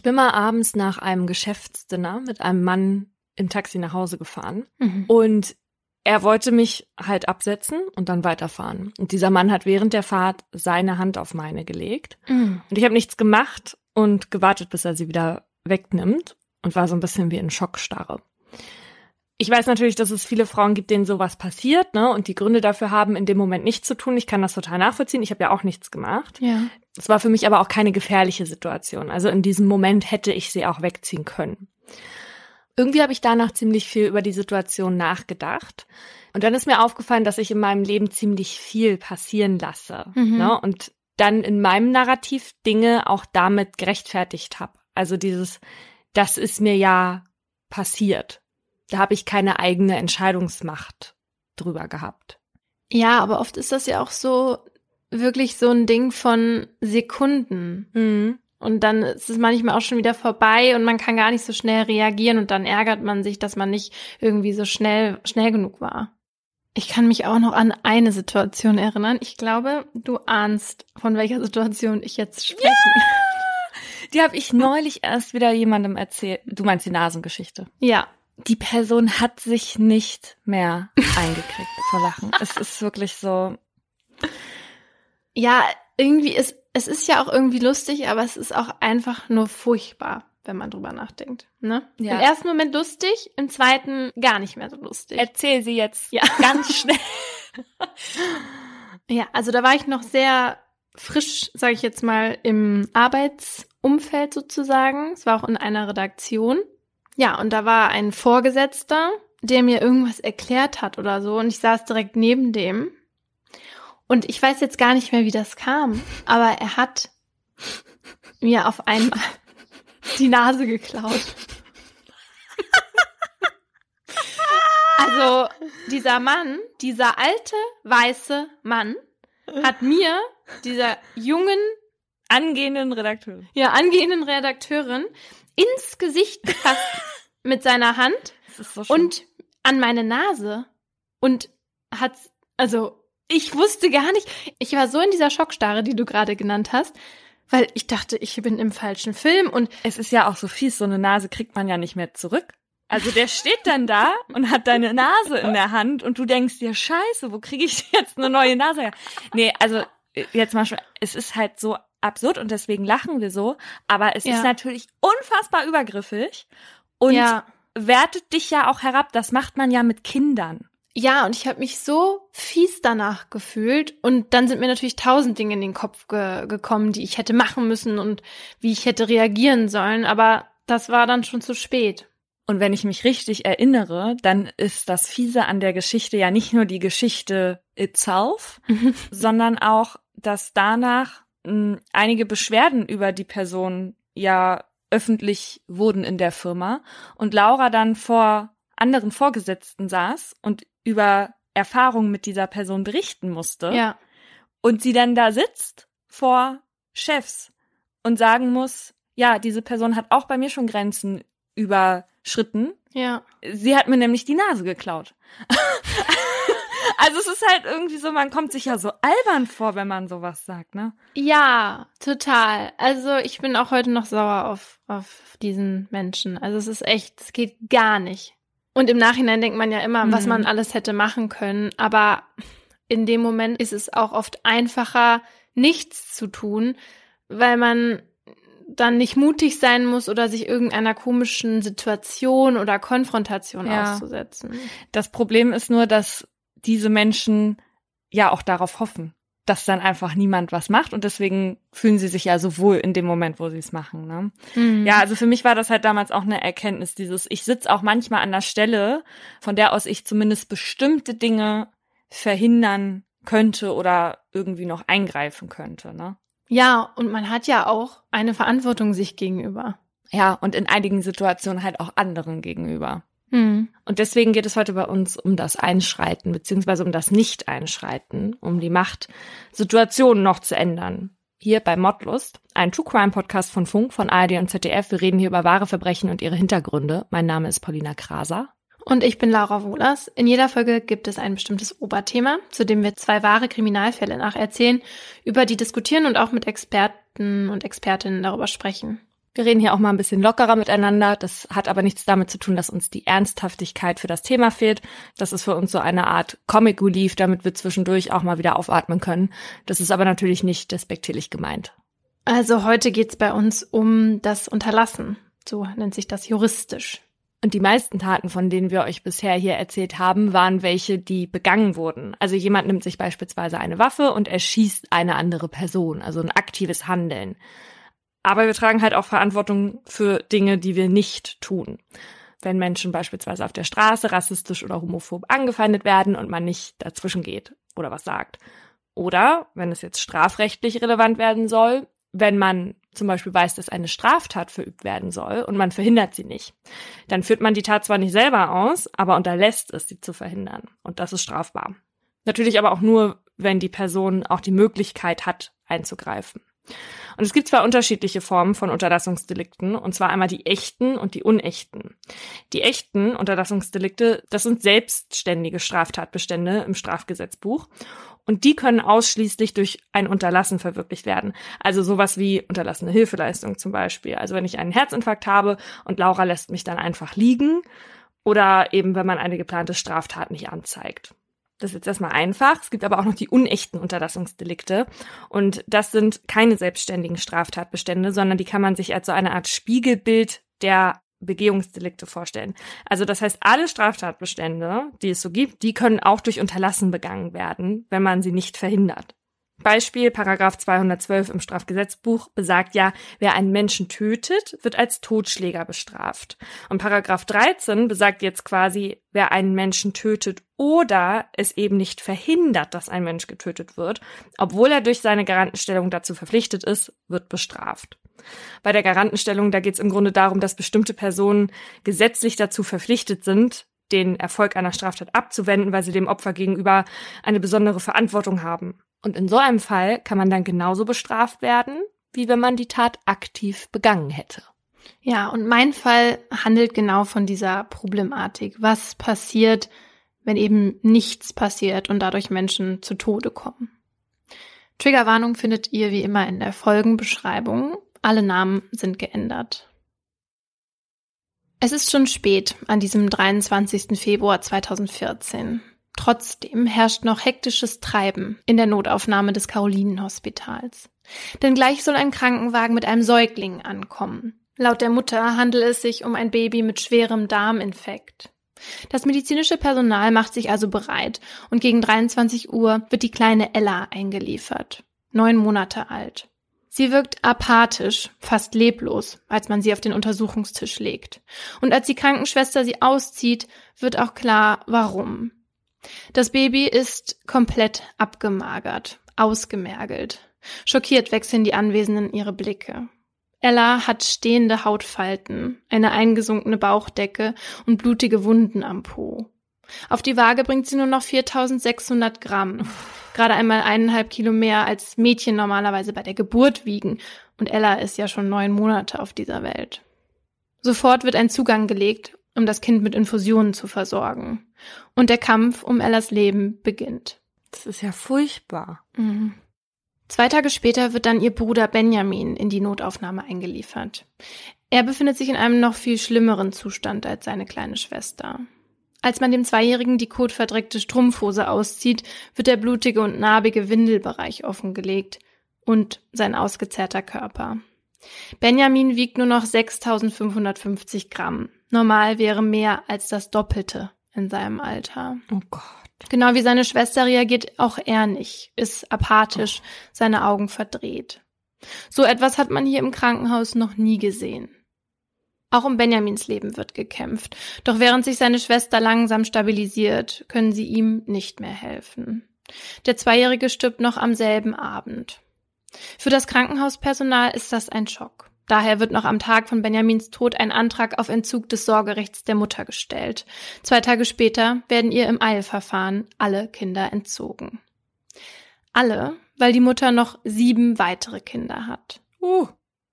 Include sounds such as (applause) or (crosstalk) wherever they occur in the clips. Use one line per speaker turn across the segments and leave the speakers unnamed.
Ich bin mal abends nach einem Geschäftsdinner mit einem Mann im Taxi nach Hause gefahren
Mhm.
und er wollte mich halt absetzen und dann weiterfahren. Und dieser Mann hat während der Fahrt seine Hand auf meine gelegt
Mhm.
und ich habe nichts gemacht und gewartet, bis er sie wieder wegnimmt und war so ein bisschen wie in Schockstarre. Ich weiß natürlich, dass es viele Frauen gibt, denen sowas passiert, ne, und die Gründe dafür haben, in dem Moment nichts zu tun. Ich kann das total nachvollziehen. Ich habe ja auch nichts gemacht.
Ja.
Es war für mich aber auch keine gefährliche Situation. Also in diesem Moment hätte ich sie auch wegziehen können. Irgendwie habe ich danach ziemlich viel über die Situation nachgedacht. Und dann ist mir aufgefallen, dass ich in meinem Leben ziemlich viel passieren lasse.
Mhm.
Ne? Und dann in meinem Narrativ Dinge auch damit gerechtfertigt habe. Also dieses, das ist mir ja passiert. Da habe ich keine eigene Entscheidungsmacht drüber gehabt.
Ja, aber oft ist das ja auch so wirklich so ein Ding von Sekunden.
Mhm.
Und dann ist es manchmal auch schon wieder vorbei und man kann gar nicht so schnell reagieren und dann ärgert man sich, dass man nicht irgendwie so schnell, schnell genug war. Ich kann mich auch noch an eine Situation erinnern. Ich glaube, du ahnst, von welcher Situation ich jetzt spreche.
Die habe ich neulich erst wieder jemandem erzählt. Du meinst die Nasengeschichte.
Ja.
Die Person hat sich nicht mehr eingekriegt vor Lachen. Es ist wirklich so.
Ja, irgendwie ist, es ist ja auch irgendwie lustig, aber es ist auch einfach nur furchtbar, wenn man drüber nachdenkt. Ne?
Ja.
Im ersten Moment lustig, im zweiten gar nicht mehr so lustig.
Erzähl sie jetzt
Ja. (laughs)
ganz schnell. (laughs)
Ja, also da war ich noch sehr frisch, sage ich jetzt mal, im Arbeitsumfeld sozusagen. Es war auch in einer Redaktion. Ja, und da war ein Vorgesetzter, der mir irgendwas erklärt hat oder so und ich saß direkt neben dem. Und ich weiß jetzt gar nicht mehr, wie das kam, aber er hat mir auf einmal die Nase geklaut. Also dieser Mann, dieser alte weiße Mann, hat mir, dieser jungen,
Angehenden Redakteur.
ja, angehenden Redakteurin, ins Gesicht gefasst mit seiner Hand
so
und an meine Nase und hat, also ich wusste gar nicht, ich war so in dieser Schockstarre, die du gerade genannt hast, weil ich dachte, ich bin im falschen Film und
es ist ja auch so fies, so eine Nase kriegt man ja nicht mehr zurück. Also der steht dann da und hat deine Nase in der Hand und du denkst dir, scheiße, wo kriege ich jetzt eine neue Nase her? Nee, also äh, jetzt mal schon, es ist halt so absurd und deswegen lachen wir so, aber es
Ja.
ist natürlich unfassbar übergriffig und
ja,
wertet dich ja auch herab. Das macht man ja mit Kindern.
Ja, und ich habe mich so fies danach gefühlt. Und dann sind mir natürlich tausend Dinge in den Kopf ge gekommen, die ich hätte machen müssen und wie ich hätte reagieren sollen. Aber das war dann schon zu spät.
Und wenn ich mich richtig erinnere, dann ist das Fiese an der Geschichte ja nicht nur die Geschichte itself, (laughs) sondern auch, dass danach mh, einige Beschwerden über die Person ja öffentlich wurden in der Firma und Laura dann vor anderen Vorgesetzten saß und über Erfahrungen mit dieser Person berichten musste
Ja,
und sie dann da sitzt vor Chefs und sagen muss, ja, diese Person hat auch bei mir schon Grenzen überschritten.
ja.
Sie hat mir nämlich die Nase geklaut. (laughs) also es ist halt irgendwie so, man kommt sich ja so albern vor, wenn man sowas sagt, ne?
Ja, total. Also ich bin auch heute noch sauer auf, auf diesen Menschen. Also es ist echt, es geht gar nicht. Und im Nachhinein denkt man ja immer, was
Mhm.
man alles hätte machen können. Aber in dem Moment ist es auch oft einfacher, nichts zu tun, weil man dann nicht mutig sein muss oder sich irgendeiner komischen Situation oder Konfrontation
Ja.
auszusetzen.
Das Problem ist nur, dass diese Menschen ja auch darauf hoffen, dass dann einfach niemand was macht und deswegen fühlen sie sich ja so wohl in dem Moment, wo sie es machen, ne?
Mhm.
Ja, also für mich war das halt damals auch eine Erkenntnis, dieses, ich sitze auch manchmal an der Stelle, von der aus ich zumindest bestimmte Dinge verhindern könnte oder irgendwie noch eingreifen könnte, ne?
ja, und man hat ja auch eine Verantwortung sich gegenüber.
Ja, und in einigen Situationen halt auch anderen gegenüber.
Mhm.
Und deswegen geht es heute bei uns um das Einschreiten, beziehungsweise um das Nicht-Einschreiten, um die Macht, Situationen noch zu ändern. Hier bei Modlust, ein True Crime Podcast von Funk, von ARD und ZDF. Wir reden hier über wahre Verbrechen und ihre Hintergründe. Mein Name ist Paulina Kraser.
Und ich bin Laura Wohlers. In jeder Folge gibt es ein bestimmtes Oberthema, zu dem wir zwei wahre Kriminalfälle nacherzählen, über die diskutieren und auch mit Experten und Expertinnen darüber sprechen.
Wir reden hier auch mal ein bisschen lockerer miteinander. Das hat aber nichts damit zu tun, dass uns die Ernsthaftigkeit für das Thema fehlt. Das ist für uns so eine Art Comic Relief, damit wir zwischendurch auch mal wieder aufatmen können. Das ist aber natürlich nicht despektierlich gemeint.
Also heute geht's bei uns um das Unterlassen. So nennt sich das juristisch.
Und die meisten Taten, von denen wir euch bisher hier erzählt haben, waren welche, die begangen wurden. Also jemand nimmt sich beispielsweise eine Waffe und erschießt eine andere Person, also ein aktives Handeln. Aber wir tragen halt auch Verantwortung für Dinge, die wir nicht tun. Wenn Menschen beispielsweise auf der Straße rassistisch oder homophob angefeindet werden und man nicht dazwischen geht oder was sagt. Oder, wenn es jetzt strafrechtlich relevant werden soll, wenn man zum Beispiel weiß, dass eine Straftat verübt werden soll und man verhindert sie nicht, dann führt man die Tat zwar nicht selber aus, aber unterlässt es, sie zu verhindern. Und das ist strafbar. Natürlich aber auch nur, wenn die Person auch die Möglichkeit hat, einzugreifen. Und es gibt zwei unterschiedliche Formen von Unterlassungsdelikten, und zwar einmal die echten und die unechten. Die echten Unterlassungsdelikte, das sind selbstständige Straftatbestände im Strafgesetzbuch. Und die können ausschließlich durch ein Unterlassen verwirklicht werden. Also sowas wie unterlassene Hilfeleistung zum Beispiel. Also wenn ich einen Herzinfarkt habe und Laura lässt mich dann einfach liegen. Oder eben, wenn man eine geplante Straftat nicht anzeigt. Das ist jetzt erstmal einfach. Es gibt aber auch noch die unechten Unterlassungsdelikte. Und das sind keine selbstständigen Straftatbestände, sondern die kann man sich als so eine Art Spiegelbild der Begehungsdelikte vorstellen. Also das heißt, alle Straftatbestände, die es so gibt, die können auch durch Unterlassen begangen werden, wenn man sie nicht verhindert. Beispiel Paragraph 212 im Strafgesetzbuch besagt ja, wer einen Menschen tötet, wird als Totschläger bestraft. Und Paragraph 13 besagt jetzt quasi, wer einen Menschen tötet oder es eben nicht verhindert, dass ein Mensch getötet wird, obwohl er durch seine Garantenstellung dazu verpflichtet ist, wird bestraft. Bei der Garantenstellung, da geht es im Grunde darum, dass bestimmte Personen gesetzlich dazu verpflichtet sind, den Erfolg einer Straftat abzuwenden, weil sie dem Opfer gegenüber eine besondere Verantwortung haben. Und in so einem Fall kann man dann genauso bestraft werden, wie wenn man die Tat aktiv begangen hätte.
Ja, und mein Fall handelt genau von dieser Problematik. Was passiert, wenn eben nichts passiert und dadurch Menschen zu Tode kommen? Triggerwarnung findet ihr wie immer in der Folgenbeschreibung. Alle Namen sind geändert. Es ist schon spät an diesem 23. Februar 2014. Trotzdem herrscht noch hektisches Treiben in der Notaufnahme des Carolinenhospitals. Denn gleich soll ein Krankenwagen mit einem Säugling ankommen. Laut der Mutter handelt es sich um ein Baby mit schwerem Darminfekt. Das medizinische Personal macht sich also bereit und gegen 23 Uhr wird die kleine Ella eingeliefert. Neun Monate alt. Sie wirkt apathisch, fast leblos, als man sie auf den Untersuchungstisch legt. Und als die Krankenschwester sie auszieht, wird auch klar, warum. Das Baby ist komplett abgemagert, ausgemergelt. Schockiert wechseln die Anwesenden ihre Blicke. Ella hat stehende Hautfalten, eine eingesunkene Bauchdecke und blutige Wunden am Po. Auf die Waage bringt sie nur noch 4600 Gramm. Gerade einmal eineinhalb Kilo mehr als Mädchen normalerweise bei der Geburt wiegen. Und Ella ist ja schon neun Monate auf dieser Welt. Sofort wird ein Zugang gelegt um das Kind mit Infusionen zu versorgen. Und der Kampf um Ellas Leben beginnt.
Das ist ja furchtbar.
Mhm. Zwei Tage später wird dann ihr Bruder Benjamin in die Notaufnahme eingeliefert. Er befindet sich in einem noch viel schlimmeren Zustand als seine kleine Schwester. Als man dem Zweijährigen die kotverdreckte Strumpfhose auszieht, wird der blutige und narbige Windelbereich offengelegt und sein ausgezerrter Körper. Benjamin wiegt nur noch 6550 Gramm. Normal wäre mehr als das Doppelte in seinem Alter.
Oh Gott.
Genau wie seine Schwester reagiert auch er nicht, ist apathisch, seine Augen verdreht. So etwas hat man hier im Krankenhaus noch nie gesehen. Auch um Benjamins Leben wird gekämpft. Doch während sich seine Schwester langsam stabilisiert, können sie ihm nicht mehr helfen. Der Zweijährige stirbt noch am selben Abend. Für das Krankenhauspersonal ist das ein Schock. Daher wird noch am Tag von Benjamins Tod ein Antrag auf Entzug des Sorgerechts der Mutter gestellt. Zwei Tage später werden ihr im Eilverfahren alle Kinder entzogen. Alle, weil die Mutter noch sieben weitere Kinder hat. Uh.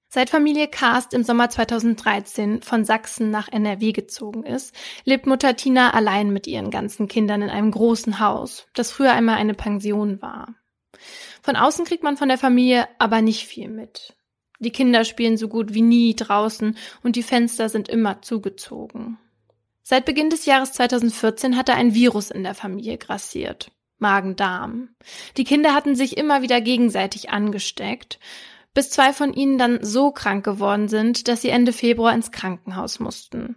Seit Familie Karst im Sommer 2013 von Sachsen nach NRW gezogen ist, lebt Mutter Tina allein mit ihren ganzen Kindern in einem großen Haus, das früher einmal eine Pension war. Von außen kriegt man von der Familie aber nicht viel mit. Die Kinder spielen so gut wie nie draußen und die Fenster sind immer zugezogen. Seit Beginn des Jahres 2014 hatte ein Virus in der Familie grassiert. Magen-Darm. Die Kinder hatten sich immer wieder gegenseitig angesteckt, bis zwei von ihnen dann so krank geworden sind, dass sie Ende Februar ins Krankenhaus mussten.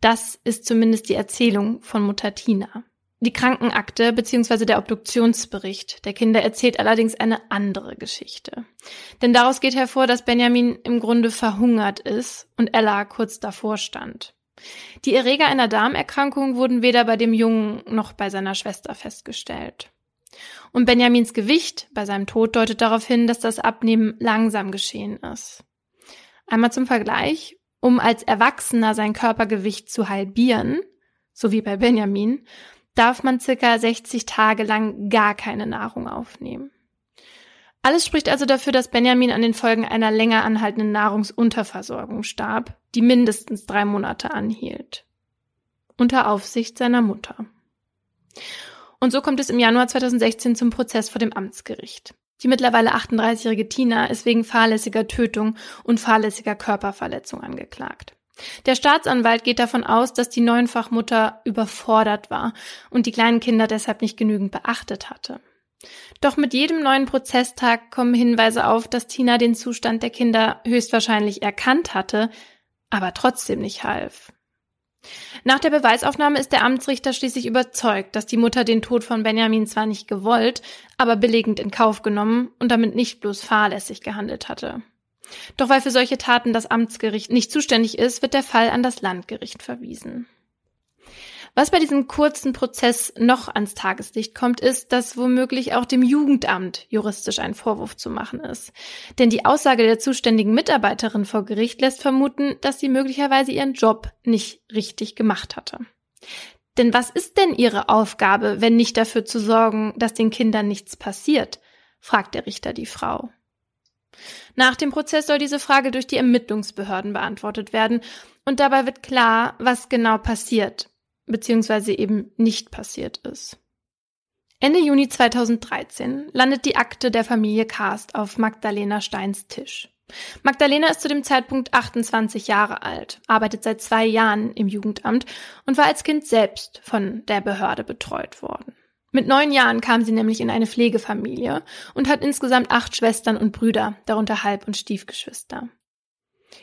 Das ist zumindest die Erzählung von Mutter Tina. Die Krankenakte bzw. der Obduktionsbericht der Kinder erzählt allerdings eine andere Geschichte. Denn daraus geht hervor, dass Benjamin im Grunde verhungert ist und Ella kurz davor stand. Die Erreger einer Darmerkrankung wurden weder bei dem Jungen noch bei seiner Schwester festgestellt. Und Benjamins Gewicht bei seinem Tod deutet darauf hin, dass das Abnehmen langsam geschehen ist. Einmal zum Vergleich, um als Erwachsener sein Körpergewicht zu halbieren, so wie bei Benjamin, darf man circa 60 Tage lang gar keine Nahrung aufnehmen. Alles spricht also dafür, dass Benjamin an den Folgen einer länger anhaltenden Nahrungsunterversorgung starb, die mindestens drei Monate anhielt. Unter Aufsicht seiner Mutter. Und so kommt es im Januar 2016 zum Prozess vor dem Amtsgericht. Die mittlerweile 38-jährige Tina ist wegen fahrlässiger Tötung und fahrlässiger Körperverletzung angeklagt. Der Staatsanwalt geht davon aus, dass die Neunfachmutter überfordert war und die kleinen Kinder deshalb nicht genügend beachtet hatte. Doch mit jedem neuen Prozesstag kommen Hinweise auf, dass Tina den Zustand der Kinder höchstwahrscheinlich erkannt hatte, aber trotzdem nicht half. Nach der Beweisaufnahme ist der Amtsrichter schließlich überzeugt, dass die Mutter den Tod von Benjamin zwar nicht gewollt, aber billigend in Kauf genommen und damit nicht bloß fahrlässig gehandelt hatte. Doch weil für solche Taten das Amtsgericht nicht zuständig ist, wird der Fall an das Landgericht verwiesen. Was bei diesem kurzen Prozess noch ans Tageslicht kommt, ist, dass womöglich auch dem Jugendamt juristisch ein Vorwurf zu machen ist. Denn die Aussage der zuständigen Mitarbeiterin vor Gericht lässt vermuten, dass sie möglicherweise ihren Job nicht richtig gemacht hatte. Denn was ist denn ihre Aufgabe, wenn nicht dafür zu sorgen, dass den Kindern nichts passiert? fragt der Richter die Frau. Nach dem Prozess soll diese Frage durch die Ermittlungsbehörden beantwortet werden und dabei wird klar, was genau passiert, beziehungsweise eben nicht passiert ist. Ende Juni 2013 landet die Akte der Familie Karst auf Magdalena Steins Tisch. Magdalena ist zu dem Zeitpunkt 28 Jahre alt, arbeitet seit zwei Jahren im Jugendamt und war als Kind selbst von der Behörde betreut worden. Mit neun Jahren kam sie nämlich in eine Pflegefamilie und hat insgesamt acht Schwestern und Brüder, darunter Halb- und Stiefgeschwister.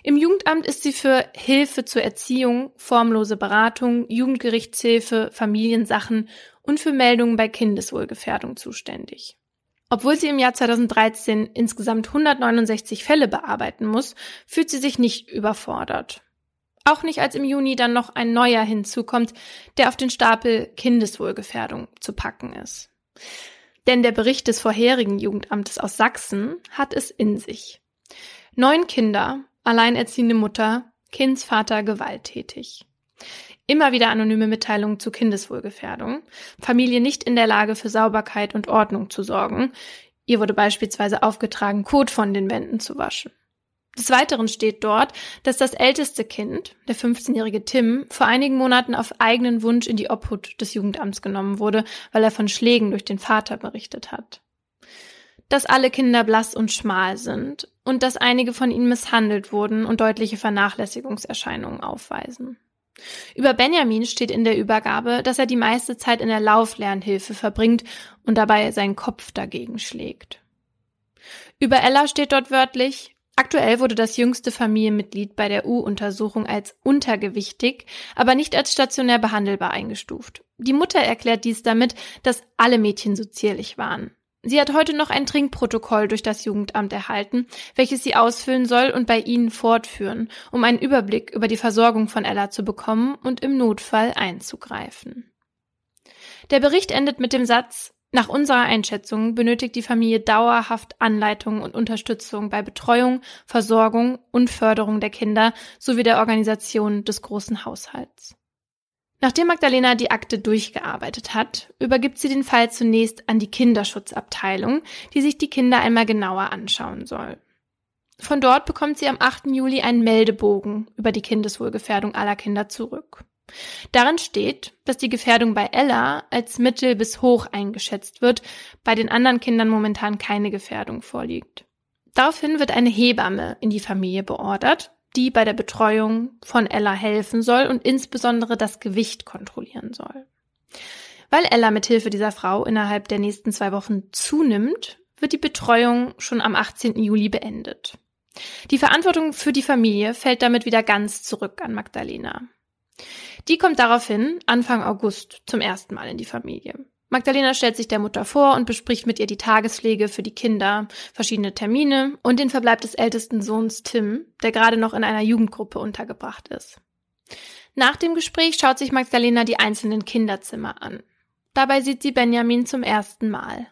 Im Jugendamt ist sie für Hilfe zur Erziehung, formlose Beratung, Jugendgerichtshilfe, Familiensachen und für Meldungen bei Kindeswohlgefährdung zuständig. Obwohl sie im Jahr 2013 insgesamt 169 Fälle bearbeiten muss, fühlt sie sich nicht überfordert. Auch nicht, als im Juni dann noch ein neuer hinzukommt, der auf den Stapel Kindeswohlgefährdung zu packen ist. Denn der Bericht des vorherigen Jugendamtes aus Sachsen hat es in sich. Neun Kinder alleinerziehende Mutter, Kindsvater gewalttätig. Immer wieder anonyme Mitteilungen zu Kindeswohlgefährdung, Familie nicht in der Lage für Sauberkeit und Ordnung zu sorgen. Ihr wurde beispielsweise aufgetragen, Kot von den Wänden zu waschen. Des Weiteren steht dort, dass das älteste Kind, der 15-jährige Tim, vor einigen Monaten auf eigenen Wunsch in die Obhut des Jugendamts genommen wurde, weil er von Schlägen durch den Vater berichtet hat dass alle Kinder blass und schmal sind und dass einige von ihnen misshandelt wurden und deutliche Vernachlässigungserscheinungen aufweisen. Über Benjamin steht in der Übergabe, dass er die meiste Zeit in der Lauflernhilfe verbringt und dabei seinen Kopf dagegen schlägt. Über Ella steht dort wörtlich, aktuell wurde das jüngste Familienmitglied bei der U-Untersuchung als untergewichtig, aber nicht als stationär behandelbar eingestuft. Die Mutter erklärt dies damit, dass alle Mädchen so zierlich waren. Sie hat heute noch ein Trinkprotokoll durch das Jugendamt erhalten, welches sie ausfüllen soll und bei Ihnen fortführen, um einen Überblick über die Versorgung von Ella zu bekommen und im Notfall einzugreifen. Der Bericht endet mit dem Satz, nach unserer Einschätzung benötigt die Familie dauerhaft Anleitung und Unterstützung bei Betreuung, Versorgung und Förderung der Kinder sowie der Organisation des großen Haushalts. Nachdem Magdalena die Akte durchgearbeitet hat, übergibt sie den Fall zunächst an die Kinderschutzabteilung, die sich die Kinder einmal genauer anschauen soll. Von dort bekommt sie am 8. Juli einen Meldebogen über die Kindeswohlgefährdung aller Kinder zurück. Darin steht, dass die Gefährdung bei Ella als mittel bis hoch eingeschätzt wird, bei den anderen Kindern momentan keine Gefährdung vorliegt. Daraufhin wird eine Hebamme in die Familie beordert, die bei der Betreuung von Ella helfen soll und insbesondere das Gewicht kontrollieren soll. Weil Ella mit Hilfe dieser Frau innerhalb der nächsten zwei Wochen zunimmt, wird die Betreuung schon am 18. Juli beendet. Die Verantwortung für die Familie fällt damit wieder ganz zurück an Magdalena. Die kommt daraufhin Anfang August zum ersten Mal in die Familie. Magdalena stellt sich der Mutter vor und bespricht mit ihr die Tagespflege für die Kinder, verschiedene Termine und den Verbleib des ältesten Sohns Tim, der gerade noch in einer Jugendgruppe untergebracht ist. Nach dem Gespräch schaut sich Magdalena die einzelnen Kinderzimmer an. Dabei sieht sie Benjamin zum ersten Mal,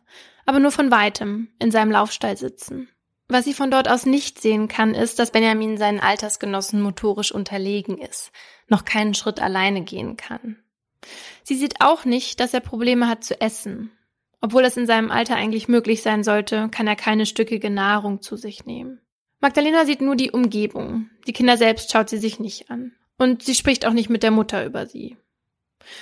aber nur von weitem in seinem Laufstall sitzen. Was sie von dort aus nicht sehen kann, ist, dass Benjamin seinen Altersgenossen motorisch unterlegen ist, noch keinen Schritt alleine gehen kann. Sie sieht auch nicht, dass er Probleme hat zu essen. Obwohl es in seinem Alter eigentlich möglich sein sollte, kann er keine stückige Nahrung zu sich nehmen. Magdalena sieht nur die Umgebung. Die Kinder selbst schaut sie sich nicht an. Und sie spricht auch nicht mit der Mutter über sie.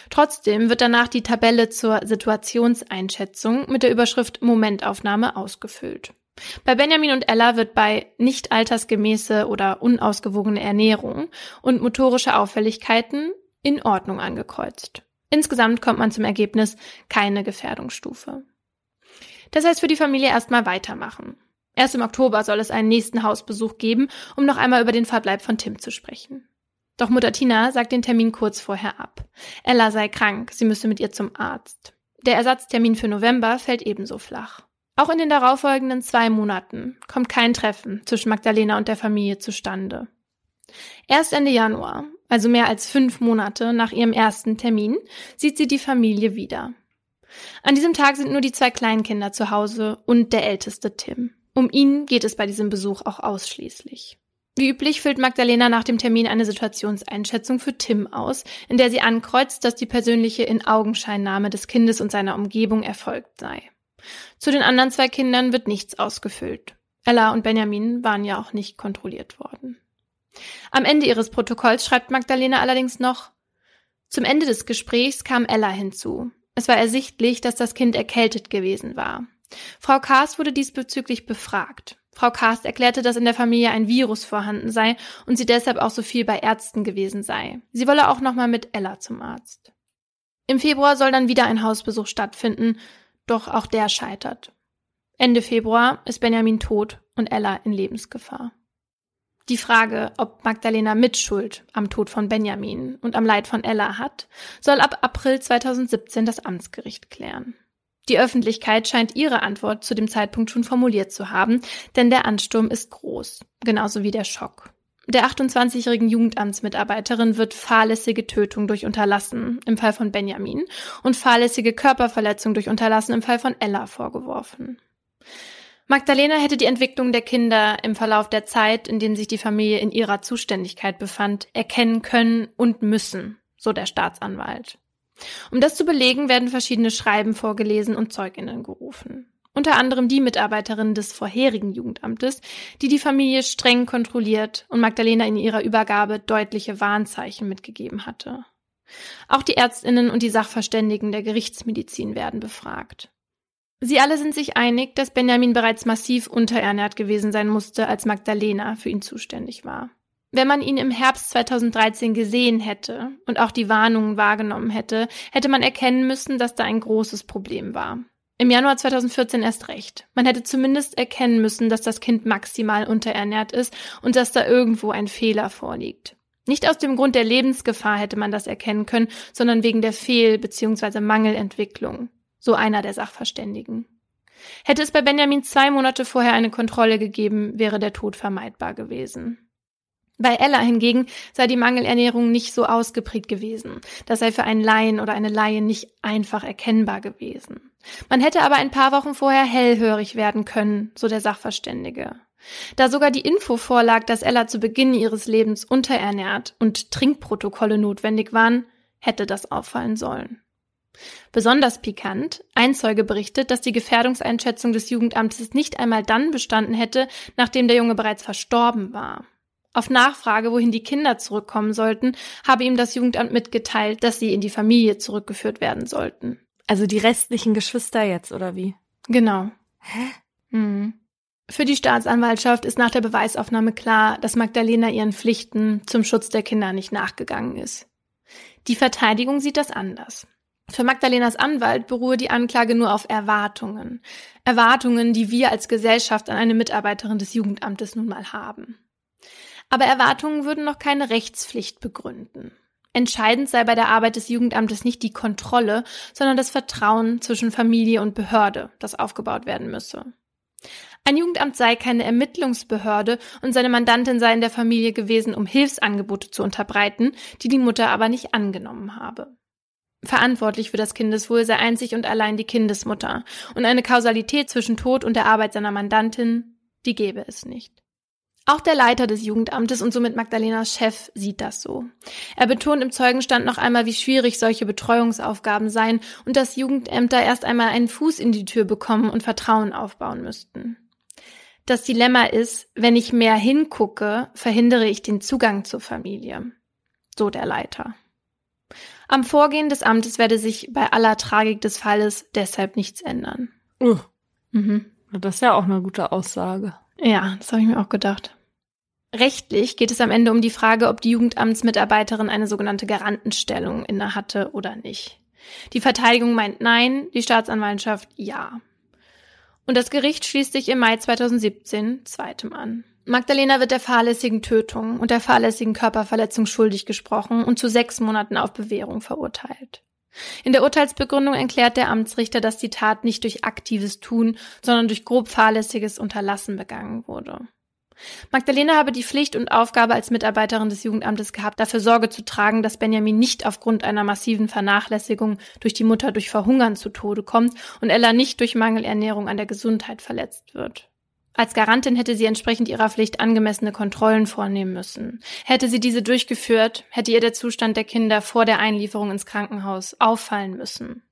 Trotzdem wird danach die Tabelle zur Situationseinschätzung mit der Überschrift Momentaufnahme ausgefüllt. Bei Benjamin und Ella wird bei nicht altersgemäße oder unausgewogene Ernährung und motorische Auffälligkeiten in Ordnung angekreuzt. Insgesamt kommt man zum Ergebnis keine Gefährdungsstufe. Das heißt für die Familie erstmal weitermachen. Erst im Oktober soll es einen nächsten Hausbesuch geben, um noch einmal über den Verbleib von Tim zu sprechen. Doch Mutter Tina sagt den Termin kurz vorher ab. Ella sei krank, sie müsse mit ihr zum Arzt. Der Ersatztermin für November fällt ebenso flach. Auch in den darauffolgenden zwei Monaten kommt kein Treffen zwischen Magdalena und der Familie zustande. Erst Ende Januar, also mehr als fünf Monate nach ihrem ersten Termin, sieht sie die Familie wieder. An diesem Tag sind nur die zwei Kleinkinder zu Hause und der älteste Tim. Um ihn geht es bei diesem Besuch auch ausschließlich. Wie üblich füllt Magdalena nach dem Termin eine Situationseinschätzung für Tim aus, in der sie ankreuzt, dass die persönliche Inaugenscheinnahme des Kindes und seiner Umgebung erfolgt sei. Zu den anderen zwei Kindern wird nichts ausgefüllt. Ella und Benjamin waren ja auch nicht kontrolliert worden. Am Ende ihres Protokolls schreibt Magdalena allerdings noch Zum Ende des Gesprächs kam Ella hinzu. Es war ersichtlich, dass das Kind erkältet gewesen war. Frau Karst wurde diesbezüglich befragt. Frau Karst erklärte, dass in der Familie ein Virus vorhanden sei und sie deshalb auch so viel bei Ärzten gewesen sei. Sie wolle auch nochmal mit Ella zum Arzt. Im Februar soll dann wieder ein Hausbesuch stattfinden, doch auch der scheitert. Ende Februar ist Benjamin tot und Ella in Lebensgefahr. Die Frage, ob Magdalena Mitschuld am Tod von Benjamin und am Leid von Ella hat, soll ab April 2017 das Amtsgericht klären. Die Öffentlichkeit scheint ihre Antwort zu dem Zeitpunkt schon formuliert zu haben, denn der Ansturm ist groß, genauso wie der Schock. Der 28-jährigen Jugendamtsmitarbeiterin wird fahrlässige Tötung durch Unterlassen im Fall von Benjamin und fahrlässige Körperverletzung durch Unterlassen im Fall von Ella vorgeworfen. Magdalena hätte die Entwicklung der Kinder im Verlauf der Zeit, in dem sich die Familie in ihrer Zuständigkeit befand, erkennen können und müssen, so der Staatsanwalt. Um das zu belegen, werden verschiedene Schreiben vorgelesen und Zeuginnen gerufen. Unter anderem die Mitarbeiterin des vorherigen Jugendamtes, die die Familie streng kontrolliert und Magdalena in ihrer Übergabe deutliche Warnzeichen mitgegeben hatte. Auch die Ärztinnen und die Sachverständigen der Gerichtsmedizin werden befragt. Sie alle sind sich einig, dass Benjamin bereits massiv unterernährt gewesen sein musste, als Magdalena für ihn zuständig war. Wenn man ihn im Herbst 2013 gesehen hätte und auch die Warnungen wahrgenommen hätte, hätte man erkennen müssen, dass da ein großes Problem war. Im Januar 2014 erst recht. Man hätte zumindest erkennen müssen, dass das Kind maximal unterernährt ist und dass da irgendwo ein Fehler vorliegt. Nicht aus dem Grund der Lebensgefahr hätte man das erkennen können, sondern wegen der Fehl- bzw. Mangelentwicklung so einer der Sachverständigen. Hätte es bei Benjamin zwei Monate vorher eine Kontrolle gegeben, wäre der Tod vermeidbar gewesen. Bei Ella hingegen sei die Mangelernährung nicht so ausgeprägt gewesen. Das sei für einen Laien oder eine Laie nicht einfach erkennbar gewesen. Man hätte aber ein paar Wochen vorher hellhörig werden können, so der Sachverständige. Da sogar die Info vorlag, dass Ella zu Beginn ihres Lebens unterernährt und Trinkprotokolle notwendig waren, hätte das auffallen sollen. Besonders pikant, ein Zeuge berichtet, dass die Gefährdungseinschätzung des Jugendamtes nicht einmal dann bestanden hätte, nachdem der Junge bereits verstorben war. Auf Nachfrage, wohin die Kinder zurückkommen sollten, habe ihm das Jugendamt mitgeteilt, dass sie in die Familie zurückgeführt werden sollten.
Also die restlichen Geschwister jetzt, oder wie?
Genau.
Hä?
Mhm. Für die Staatsanwaltschaft ist nach der Beweisaufnahme klar, dass Magdalena ihren Pflichten zum Schutz der Kinder nicht nachgegangen ist. Die Verteidigung sieht das anders. Für Magdalenas Anwalt beruhe die Anklage nur auf Erwartungen. Erwartungen, die wir als Gesellschaft an eine Mitarbeiterin des Jugendamtes nun mal haben. Aber Erwartungen würden noch keine Rechtspflicht begründen. Entscheidend sei bei der Arbeit des Jugendamtes nicht die Kontrolle, sondern das Vertrauen zwischen Familie und Behörde, das aufgebaut werden müsse. Ein Jugendamt sei keine Ermittlungsbehörde und seine Mandantin sei in der Familie gewesen, um Hilfsangebote zu unterbreiten, die die Mutter aber nicht angenommen habe. Verantwortlich für das Kindeswohl sei einzig und allein die Kindesmutter, und eine Kausalität zwischen Tod und der Arbeit seiner Mandantin, die gäbe es nicht. Auch der Leiter des Jugendamtes und somit Magdalenas Chef sieht das so. Er betont im Zeugenstand noch einmal, wie schwierig solche Betreuungsaufgaben seien und dass Jugendämter erst einmal einen Fuß in die Tür bekommen und Vertrauen aufbauen müssten. Das Dilemma ist, wenn ich mehr hingucke, verhindere ich den Zugang zur Familie. So der Leiter. Am Vorgehen des Amtes werde sich bei aller Tragik des Falles deshalb nichts ändern.
Uh. Mhm. Das ist ja auch eine gute Aussage.
Ja, das habe ich mir auch gedacht. Rechtlich geht es am Ende um die Frage, ob die Jugendamtsmitarbeiterin eine sogenannte Garantenstellung innehatte oder nicht. Die Verteidigung meint nein, die Staatsanwaltschaft ja. Und das Gericht schließt sich im Mai 2017 zweitem an. Magdalena wird der fahrlässigen Tötung und der fahrlässigen Körperverletzung schuldig gesprochen und zu sechs Monaten auf Bewährung verurteilt. In der Urteilsbegründung erklärt der Amtsrichter, dass die Tat nicht durch aktives Tun, sondern durch grob fahrlässiges Unterlassen begangen wurde. Magdalena habe die Pflicht und Aufgabe als Mitarbeiterin des Jugendamtes gehabt, dafür Sorge zu tragen, dass Benjamin nicht aufgrund einer massiven Vernachlässigung durch die Mutter durch Verhungern zu Tode kommt und Ella nicht durch Mangelernährung an der Gesundheit verletzt wird. Als Garantin hätte sie entsprechend ihrer Pflicht angemessene Kontrollen vornehmen müssen. Hätte sie diese durchgeführt, hätte ihr der Zustand der Kinder vor der Einlieferung ins Krankenhaus auffallen müssen.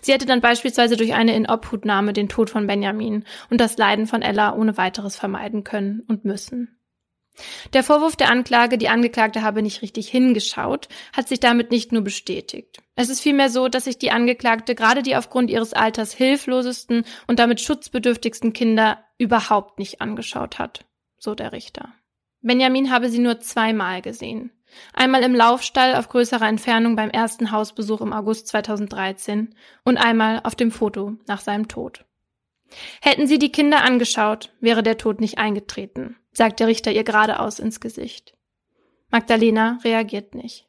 Sie hätte dann beispielsweise durch eine Inobhutnahme den Tod von Benjamin und das Leiden von Ella ohne weiteres vermeiden können und müssen. Der Vorwurf der Anklage, die Angeklagte habe nicht richtig hingeschaut, hat sich damit nicht nur bestätigt. Es ist vielmehr so, dass sich die Angeklagte gerade die aufgrund ihres Alters hilflosesten und damit schutzbedürftigsten Kinder überhaupt nicht angeschaut hat, so der Richter. Benjamin habe sie nur zweimal gesehen. Einmal im Laufstall auf größerer Entfernung beim ersten Hausbesuch im August 2013 und einmal auf dem Foto nach seinem Tod. Hätten sie die Kinder angeschaut, wäre der Tod nicht eingetreten, sagt der Richter ihr geradeaus ins Gesicht. Magdalena reagiert nicht.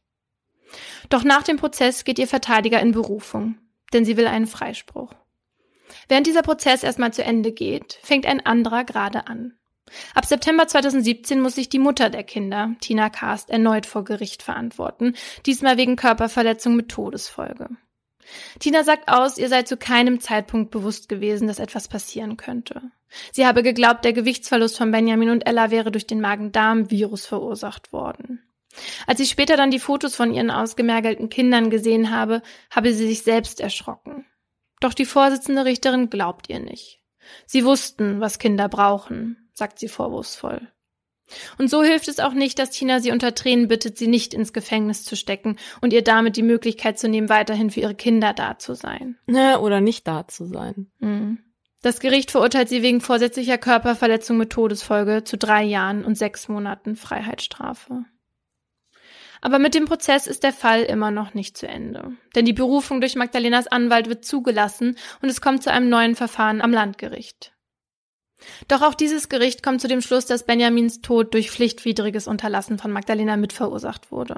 Doch nach dem Prozess geht ihr Verteidiger in Berufung, denn sie will einen Freispruch. Während dieser Prozess erstmal zu Ende geht, fängt ein anderer gerade an. Ab September 2017 muss sich die Mutter der Kinder, Tina Karst, erneut vor Gericht verantworten, diesmal wegen Körperverletzung mit Todesfolge. Tina sagt aus, ihr sei zu keinem Zeitpunkt bewusst gewesen, dass etwas passieren könnte. Sie habe geglaubt, der Gewichtsverlust von Benjamin und Ella wäre durch den Magen-Darm-Virus verursacht worden. Als sie später dann die Fotos von ihren ausgemergelten Kindern gesehen habe, habe sie sich selbst erschrocken. Doch die Vorsitzende Richterin glaubt ihr nicht. Sie wussten, was Kinder brauchen sagt sie vorwurfsvoll. Und so hilft es auch nicht, dass Tina sie unter Tränen bittet, sie nicht ins Gefängnis zu stecken und ihr damit die Möglichkeit zu nehmen, weiterhin für ihre Kinder da zu sein.
Ja, oder nicht da zu sein.
Mhm. Das Gericht verurteilt sie wegen vorsätzlicher Körperverletzung mit Todesfolge zu drei Jahren und sechs Monaten Freiheitsstrafe. Aber mit dem Prozess ist der Fall immer noch nicht zu Ende. Denn die Berufung durch Magdalenas Anwalt wird zugelassen und es kommt zu einem neuen Verfahren am Landgericht. Doch auch dieses Gericht kommt zu dem Schluss, dass Benjamins Tod durch pflichtwidriges Unterlassen von Magdalena mitverursacht wurde.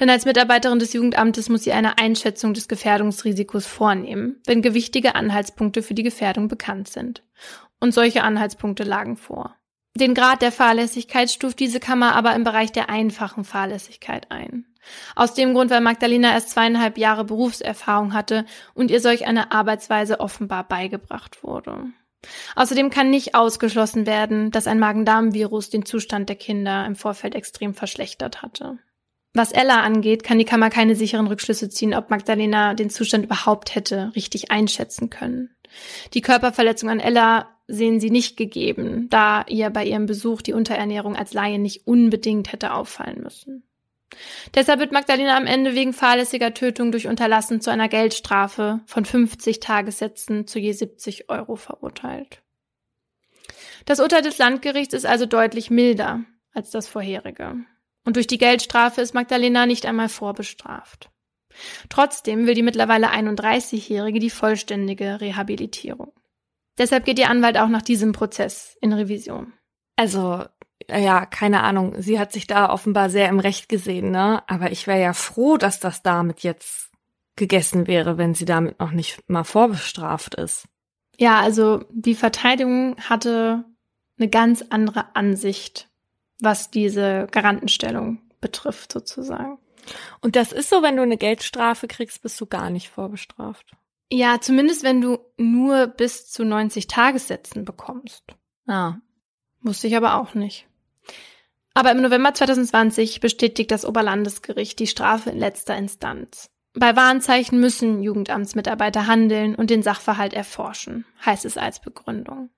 Denn als Mitarbeiterin des Jugendamtes muss sie eine Einschätzung des Gefährdungsrisikos vornehmen, wenn gewichtige Anhaltspunkte für die Gefährdung bekannt sind. Und solche Anhaltspunkte lagen vor. Den Grad der Fahrlässigkeit stuft diese Kammer aber im Bereich der einfachen Fahrlässigkeit ein. Aus dem Grund, weil Magdalena erst zweieinhalb Jahre Berufserfahrung hatte und ihr solch eine Arbeitsweise offenbar beigebracht wurde. Außerdem kann nicht ausgeschlossen werden, dass ein Magen-Darm-Virus den Zustand der Kinder im Vorfeld extrem verschlechtert hatte. Was Ella angeht, kann die Kammer keine sicheren Rückschlüsse ziehen, ob Magdalena den Zustand überhaupt hätte richtig einschätzen können. Die Körperverletzung an Ella sehen sie nicht gegeben, da ihr bei ihrem Besuch die Unterernährung als Laie nicht unbedingt hätte auffallen müssen. Deshalb wird Magdalena am Ende wegen fahrlässiger Tötung durch Unterlassen zu einer Geldstrafe von 50 Tagessätzen zu je 70 Euro verurteilt. Das Urteil des Landgerichts ist also deutlich milder als das vorherige. Und durch die Geldstrafe ist Magdalena nicht einmal vorbestraft. Trotzdem will die mittlerweile 31-Jährige die vollständige Rehabilitierung. Deshalb geht ihr Anwalt auch nach diesem Prozess in Revision.
Also, ja, keine Ahnung. Sie hat sich da offenbar sehr im Recht gesehen, ne? Aber ich wäre ja froh, dass das damit jetzt gegessen wäre, wenn sie damit noch nicht mal vorbestraft ist.
Ja, also die Verteidigung hatte eine ganz andere Ansicht, was diese Garantenstellung betrifft, sozusagen.
Und das ist so, wenn du eine Geldstrafe kriegst, bist du gar nicht vorbestraft.
Ja, zumindest wenn du nur bis zu 90 Tagessätzen bekommst.
Ja.
Wusste ich aber auch nicht. Aber im November 2020 bestätigt das Oberlandesgericht die Strafe in letzter Instanz. Bei Warnzeichen müssen Jugendamtsmitarbeiter handeln und den Sachverhalt erforschen, heißt es als Begründung.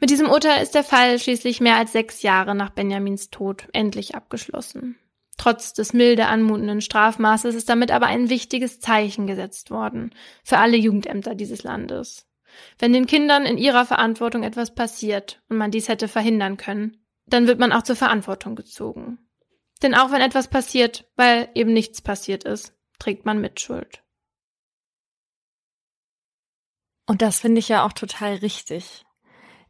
Mit diesem Urteil ist der Fall schließlich mehr als sechs Jahre nach Benjamins Tod endlich abgeschlossen. Trotz des milde anmutenden Strafmaßes ist damit aber ein wichtiges Zeichen gesetzt worden für alle Jugendämter dieses Landes. Wenn den Kindern in ihrer Verantwortung etwas passiert und man dies hätte verhindern können, dann wird man auch zur Verantwortung gezogen. Denn auch wenn etwas passiert, weil eben nichts passiert ist, trägt man Mitschuld.
Und das finde ich ja auch total richtig.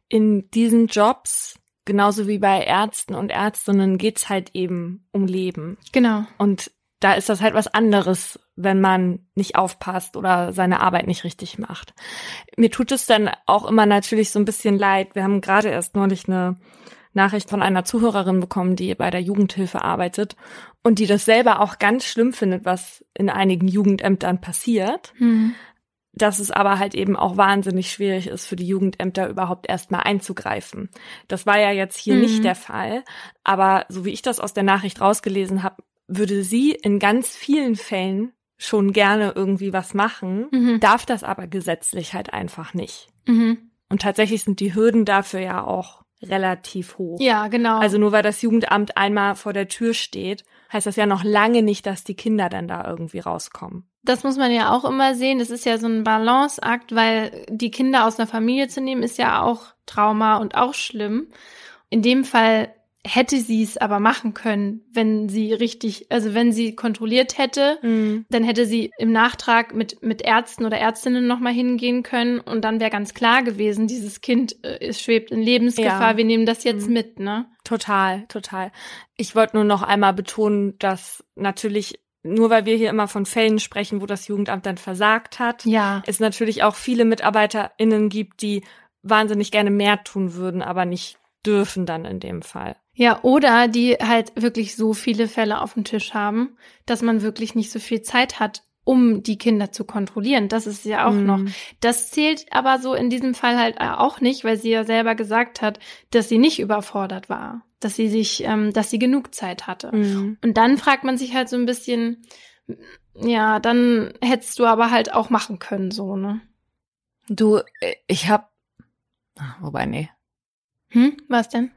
In diesen Jobs, genauso wie bei Ärzten und Ärztinnen, geht's halt eben um Leben.
Genau.
Und da ist das halt was anderes, wenn man nicht aufpasst oder seine Arbeit nicht richtig macht. Mir tut es dann auch immer natürlich so ein bisschen leid. Wir haben gerade erst neulich eine Nachricht von einer Zuhörerin bekommen, die bei der Jugendhilfe arbeitet und die das selber auch ganz schlimm findet, was in einigen Jugendämtern passiert. Mhm. Dass es aber halt eben auch wahnsinnig schwierig ist, für die Jugendämter überhaupt erstmal einzugreifen. Das war ja jetzt hier mhm. nicht der Fall. Aber so wie ich das aus der Nachricht rausgelesen habe, würde sie in ganz vielen Fällen schon gerne irgendwie was machen, mhm. darf das aber gesetzlich halt einfach nicht. Mhm. Und tatsächlich sind die Hürden dafür ja auch relativ hoch.
Ja, genau.
Also nur weil das Jugendamt einmal vor der Tür steht, heißt das ja noch lange nicht, dass die Kinder dann da irgendwie rauskommen.
Das muss man ja auch immer sehen. Das ist ja so ein Balanceakt, weil die Kinder aus einer Familie zu nehmen, ist ja auch Trauma und auch schlimm. In dem Fall hätte sie es aber machen können, wenn sie richtig, also wenn sie kontrolliert hätte, mhm. dann hätte sie im Nachtrag mit mit Ärzten oder Ärztinnen nochmal hingehen können und dann wäre ganz klar gewesen, dieses Kind äh, es schwebt in Lebensgefahr, ja. wir nehmen das jetzt mhm. mit, ne?
Total, total. Ich wollte nur noch einmal betonen, dass natürlich nur weil wir hier immer von Fällen sprechen, wo das Jugendamt dann versagt hat,
ja.
es natürlich auch viele MitarbeiterInnen gibt, die wahnsinnig gerne mehr tun würden, aber nicht dürfen dann in dem Fall.
Ja, oder die halt wirklich so viele Fälle auf dem Tisch haben, dass man wirklich nicht so viel Zeit hat, um die Kinder zu kontrollieren. Das ist ja auch mm. noch. Das zählt aber so in diesem Fall halt auch nicht, weil sie ja selber gesagt hat, dass sie nicht überfordert war, dass sie sich, ähm, dass sie genug Zeit hatte. Mm. Und dann fragt man sich halt so ein bisschen, ja, dann hättest du aber halt auch machen können, so, ne?
Du, äh, ich hab, ah, wobei, nee.
Hm, was denn?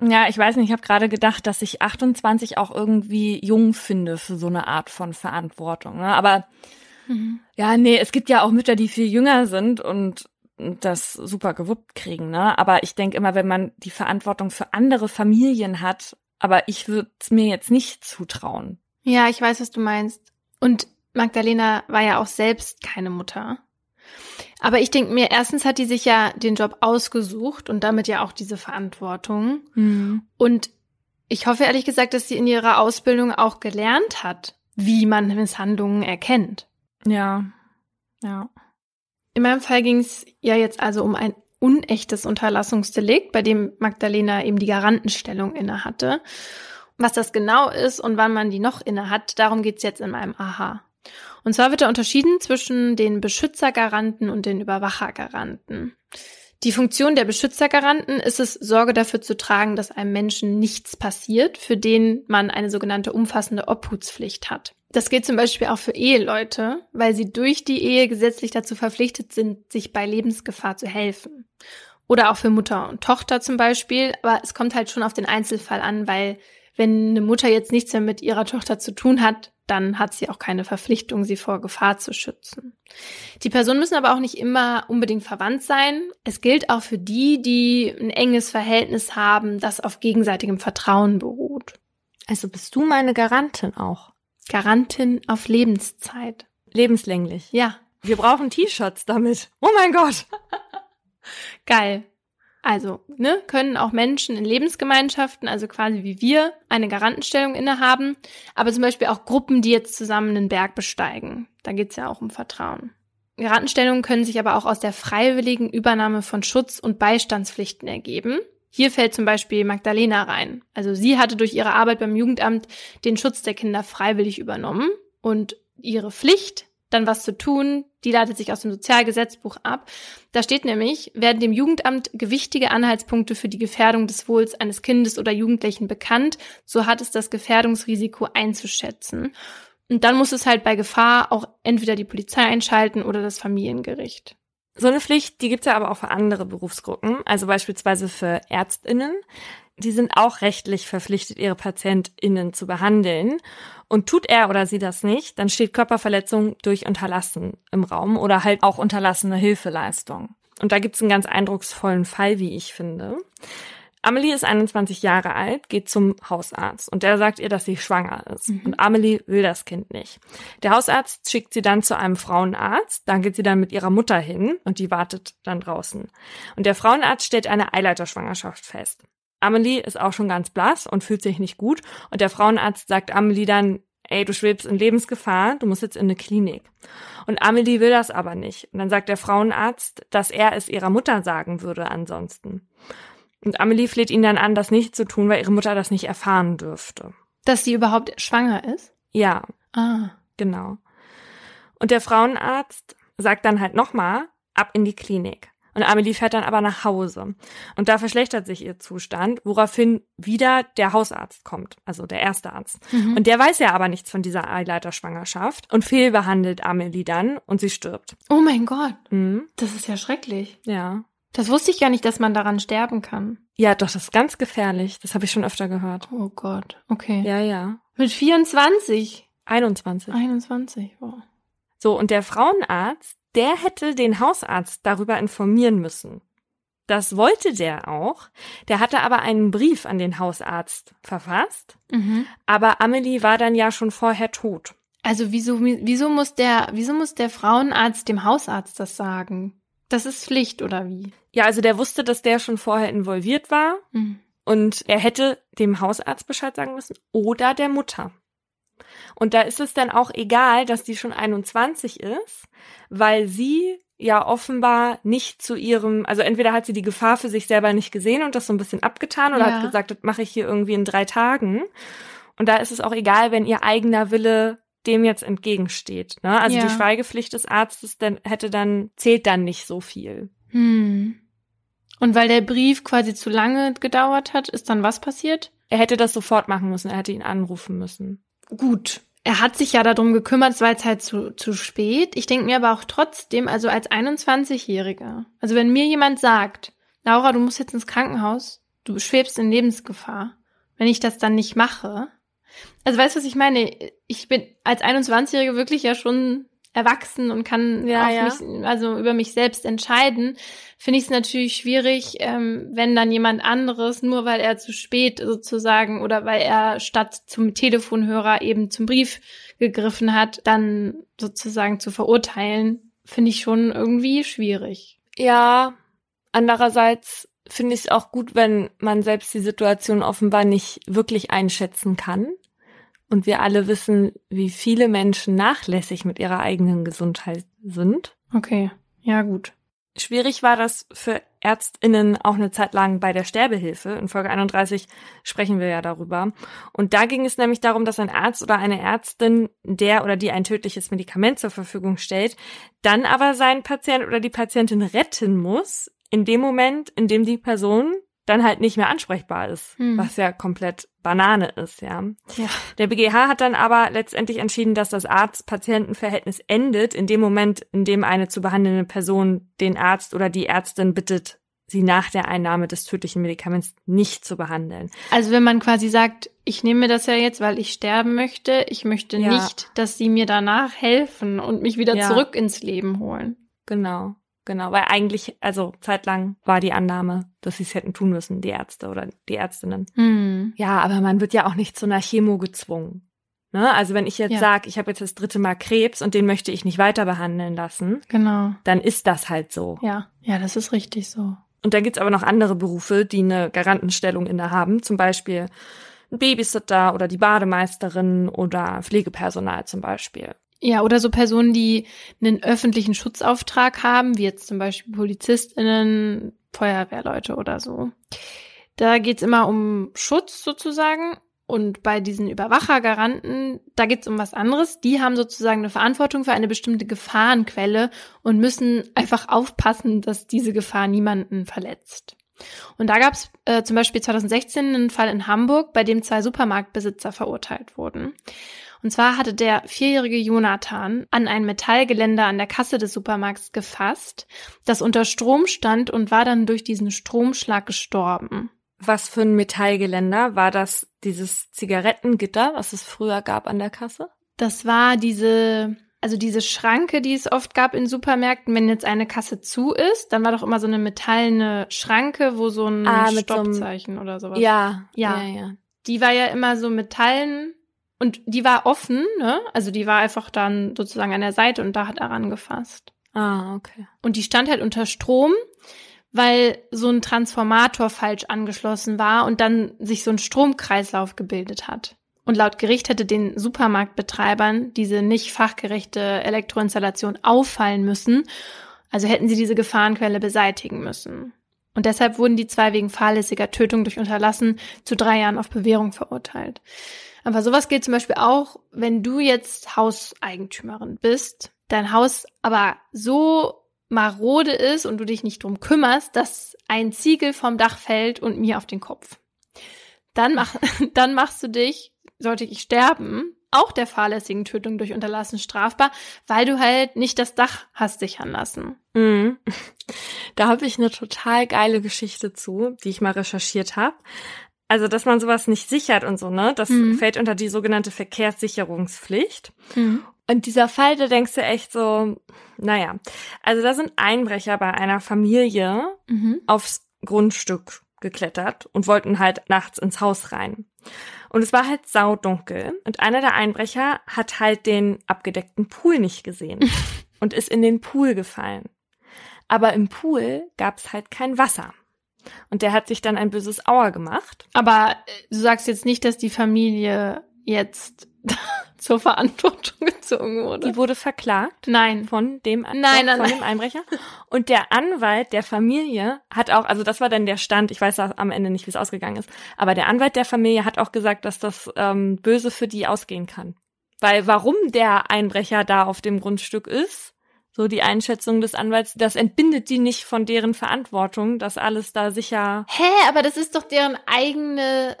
Ja, ich weiß nicht, ich habe gerade gedacht, dass ich 28 auch irgendwie jung finde für so eine Art von Verantwortung. Ne? Aber mhm. ja, nee, es gibt ja auch Mütter, die viel jünger sind und das super gewuppt kriegen. Ne? Aber ich denke immer, wenn man die Verantwortung für andere Familien hat, aber ich würde es mir jetzt nicht zutrauen.
Ja, ich weiß, was du meinst. Und Magdalena war ja auch selbst keine Mutter. Aber ich denke mir, erstens hat die sich ja den Job ausgesucht und damit ja auch diese Verantwortung. Mhm. Und ich hoffe ehrlich gesagt, dass sie in ihrer Ausbildung auch gelernt hat, wie man Misshandlungen erkennt.
Ja, ja.
In meinem Fall ging es ja jetzt also um ein unechtes Unterlassungsdelikt, bei dem Magdalena eben die Garantenstellung inne hatte. Was das genau ist und wann man die noch inne hat, darum geht's jetzt in meinem Aha. Und zwar wird da unterschieden zwischen den Beschützergaranten und den Überwachergaranten. Die Funktion der Beschützergaranten ist es, Sorge dafür zu tragen, dass einem Menschen nichts passiert, für den man eine sogenannte umfassende Obhutspflicht hat. Das gilt zum Beispiel auch für Eheleute, weil sie durch die Ehe gesetzlich dazu verpflichtet sind, sich bei Lebensgefahr zu helfen. Oder auch für Mutter und Tochter zum Beispiel, aber es kommt halt schon auf den Einzelfall an, weil wenn eine Mutter jetzt nichts mehr mit ihrer Tochter zu tun hat, dann hat sie auch keine Verpflichtung, sie vor Gefahr zu schützen. Die Personen müssen aber auch nicht immer unbedingt verwandt sein. Es gilt auch für die, die ein enges Verhältnis haben, das auf gegenseitigem Vertrauen beruht.
Also bist du meine Garantin auch?
Garantin auf Lebenszeit.
Lebenslänglich.
Ja.
Wir brauchen T-Shirts damit. Oh mein Gott. (laughs)
Geil. Also, ne, können auch Menschen in Lebensgemeinschaften, also quasi wie wir, eine Garantenstellung innehaben, aber zum Beispiel auch Gruppen, die jetzt zusammen einen Berg besteigen. Da geht's ja auch um Vertrauen. Garantenstellungen können sich aber auch aus der freiwilligen Übernahme von Schutz- und Beistandspflichten ergeben. Hier fällt zum Beispiel Magdalena rein. Also sie hatte durch ihre Arbeit beim Jugendamt den Schutz der Kinder freiwillig übernommen und ihre Pflicht, dann was zu tun, die leitet sich aus dem Sozialgesetzbuch ab. Da steht nämlich, werden dem Jugendamt gewichtige Anhaltspunkte für die Gefährdung des Wohls eines Kindes oder Jugendlichen bekannt, so hat es das Gefährdungsrisiko einzuschätzen. Und dann muss es halt bei Gefahr auch entweder die Polizei einschalten oder das Familiengericht.
So eine Pflicht, die gibt's ja aber auch für andere Berufsgruppen, also beispielsweise für Ärztinnen. Die sind auch rechtlich verpflichtet, ihre PatientInnen zu behandeln. Und tut er oder sie das nicht, dann steht Körperverletzung durch Unterlassen im Raum oder halt auch unterlassene Hilfeleistung. Und da gibt's einen ganz eindrucksvollen Fall, wie ich finde. Amelie ist 21 Jahre alt, geht zum Hausarzt und der sagt ihr, dass sie schwanger ist. Mhm. Und Amelie will das Kind nicht. Der Hausarzt schickt sie dann zu einem Frauenarzt, dann geht sie dann mit ihrer Mutter hin und die wartet dann draußen. Und der Frauenarzt stellt eine Eileiterschwangerschaft fest. Amelie ist auch schon ganz blass und fühlt sich nicht gut und der Frauenarzt sagt Amelie dann, ey, du schwebst in Lebensgefahr, du musst jetzt in eine Klinik. Und Amelie will das aber nicht. Und dann sagt der Frauenarzt, dass er es ihrer Mutter sagen würde ansonsten. Und Amelie fleht ihn dann an, das nicht zu tun, weil ihre Mutter das nicht erfahren dürfte.
Dass sie überhaupt schwanger ist?
Ja.
Ah.
Genau. Und der Frauenarzt sagt dann halt nochmal, ab in die Klinik. Und Amelie fährt dann aber nach Hause. Und da verschlechtert sich ihr Zustand, woraufhin wieder der Hausarzt kommt, also der erste Arzt. Mhm. Und der weiß ja aber nichts von dieser Eileiterschwangerschaft und fehlbehandelt Amelie dann und sie stirbt.
Oh mein Gott. Mhm. Das ist ja schrecklich.
Ja.
Das wusste ich gar nicht, dass man daran sterben kann.
Ja, doch, das ist ganz gefährlich. Das habe ich schon öfter gehört.
Oh Gott, okay.
Ja, ja.
Mit 24?
21.
21, wow.
So, und der Frauenarzt, der hätte den Hausarzt darüber informieren müssen. Das wollte der auch. Der hatte aber einen Brief an den Hausarzt verfasst. Mhm. Aber Amelie war dann ja schon vorher tot.
Also wieso, wieso muss der, wieso muss der Frauenarzt dem Hausarzt das sagen? Das ist Pflicht, oder wie?
Ja, also der wusste, dass der schon vorher involviert war. Mhm. Und er hätte dem Hausarzt Bescheid sagen müssen oder der Mutter. Und da ist es dann auch egal, dass die schon 21 ist, weil sie ja offenbar nicht zu ihrem, also entweder hat sie die Gefahr für sich selber nicht gesehen und das so ein bisschen abgetan oder ja. hat gesagt, das mache ich hier irgendwie in drei Tagen. Und da ist es auch egal, wenn ihr eigener Wille dem jetzt entgegensteht. Ne? Also ja. die Schweigepflicht des Arztes dann, hätte dann, zählt dann nicht so viel.
Hm. Und weil der Brief quasi zu lange gedauert hat, ist dann was passiert?
Er hätte das sofort machen müssen, er hätte ihn anrufen müssen.
Gut. Er hat sich ja darum gekümmert, es war jetzt halt zu, zu spät. Ich denke mir aber auch trotzdem, also als 21-Jähriger, also wenn mir jemand sagt, Laura, du musst jetzt ins Krankenhaus, du schwebst in Lebensgefahr, wenn ich das dann nicht mache, also weißt du, was ich meine? Ich bin als 21-Jährige wirklich ja schon erwachsen und kann ja, ja. Mich, also über mich selbst entscheiden, finde ich es natürlich schwierig, ähm, wenn dann jemand anderes, nur weil er zu spät sozusagen oder weil er statt zum Telefonhörer eben zum Brief gegriffen hat, dann sozusagen zu verurteilen, finde ich schon irgendwie schwierig.
Ja, andererseits finde ich es auch gut, wenn man selbst die Situation offenbar nicht wirklich einschätzen kann. Und wir alle wissen, wie viele Menschen nachlässig mit ihrer eigenen Gesundheit sind.
Okay, ja gut.
Schwierig war das für Ärztinnen auch eine Zeit lang bei der Sterbehilfe. In Folge 31 sprechen wir ja darüber. Und da ging es nämlich darum, dass ein Arzt oder eine Ärztin, der oder die ein tödliches Medikament zur Verfügung stellt, dann aber seinen Patient oder die Patientin retten muss, in dem Moment, in dem die Person dann halt nicht mehr ansprechbar ist, hm. was ja komplett Banane ist, ja.
ja.
Der BGH hat dann aber letztendlich entschieden, dass das Arzt-Patienten-Verhältnis endet in dem Moment, in dem eine zu behandelnde Person den Arzt oder die Ärztin bittet, sie nach der Einnahme des tödlichen Medikaments nicht zu behandeln.
Also wenn man quasi sagt, ich nehme das ja jetzt, weil ich sterben möchte, ich möchte ja. nicht, dass sie mir danach helfen und mich wieder ja. zurück ins Leben holen.
Genau, genau, weil eigentlich, also zeitlang war die Annahme, dass sie es hätten tun müssen, die Ärzte oder die Ärztinnen.
Hm.
Ja, aber man wird ja auch nicht zu einer Chemo gezwungen. Ne? Also wenn ich jetzt ja. sage, ich habe jetzt das dritte Mal Krebs und den möchte ich nicht weiter behandeln lassen,
genau.
dann ist das halt so.
Ja, ja, das ist richtig so.
Und dann gibt's aber noch andere Berufe, die eine Garantenstellung innehaben, zum Beispiel ein Babysitter oder die Bademeisterin oder Pflegepersonal zum Beispiel.
Ja, oder so Personen, die einen öffentlichen Schutzauftrag haben, wie jetzt zum Beispiel PolizistInnen, Feuerwehrleute oder so. Da geht's immer um Schutz sozusagen und bei diesen Überwachergaranten, da geht's um was anderes. Die haben sozusagen eine Verantwortung für eine bestimmte Gefahrenquelle und müssen einfach aufpassen, dass diese Gefahr niemanden verletzt. Und da gab's äh, zum Beispiel 2016 einen Fall in Hamburg, bei dem zwei Supermarktbesitzer verurteilt wurden. Und zwar hatte der vierjährige Jonathan an ein Metallgeländer an der Kasse des Supermarkts gefasst, das unter Strom stand und war dann durch diesen Stromschlag gestorben.
Was für ein Metallgeländer? War das dieses Zigarettengitter, was es früher gab an der Kasse?
Das war diese, also diese Schranke, die es oft gab in Supermärkten, wenn jetzt eine Kasse zu ist, dann war doch immer so eine metallene Schranke, wo so ein ah, Stoppzeichen so oder sowas.
Ja,
ja, ja, ja. Die war ja immer so metallen und die war offen, ne? Also die war einfach dann sozusagen an der Seite und da hat er angefasst.
Ah, okay.
Und die stand halt unter Strom weil so ein Transformator falsch angeschlossen war und dann sich so ein Stromkreislauf gebildet hat. Und laut Gericht hätte den Supermarktbetreibern diese nicht fachgerechte Elektroinstallation auffallen müssen, also hätten sie diese Gefahrenquelle beseitigen müssen. Und deshalb wurden die zwei wegen fahrlässiger Tötung durch Unterlassen zu drei Jahren auf Bewährung verurteilt. Aber sowas gilt zum Beispiel auch, wenn du jetzt Hauseigentümerin bist, dein Haus aber so marode ist und du dich nicht drum kümmerst, dass ein Ziegel vom Dach fällt und mir auf den Kopf. Dann, mach, (laughs) dann machst du dich, sollte ich sterben, auch der fahrlässigen Tötung durch Unterlassen strafbar, weil du halt nicht das Dach hast sichern lassen.
Mhm. (laughs) Da habe ich eine total geile Geschichte zu, die ich mal recherchiert habe. Also, dass man sowas nicht sichert und so, ne? Das mhm. fällt unter die sogenannte Verkehrssicherungspflicht. Mhm. Und dieser Fall, da denkst du echt so, naja, also da sind Einbrecher bei einer Familie mhm. aufs Grundstück geklettert und wollten halt nachts ins Haus rein. Und es war halt saudunkel und einer der Einbrecher hat halt den abgedeckten Pool nicht gesehen (laughs) und ist in den Pool gefallen. Aber im Pool gab's halt kein Wasser. Und der hat sich dann ein böses Auer gemacht.
Aber äh, du sagst jetzt nicht, dass die Familie jetzt (laughs) zur Verantwortung gezogen wurde.
Die wurde verklagt.
Nein.
Von dem,
nein, nein,
von
nein.
dem Einbrecher. Und der Anwalt der Familie hat auch, also das war dann der Stand, ich weiß am Ende nicht, wie es ausgegangen ist, aber der Anwalt der Familie hat auch gesagt, dass das ähm, böse für die ausgehen kann. Weil warum der Einbrecher da auf dem Grundstück ist, so die Einschätzung des Anwalts, das entbindet die nicht von deren Verantwortung, dass alles da sicher.
Hä, aber das ist doch deren eigene,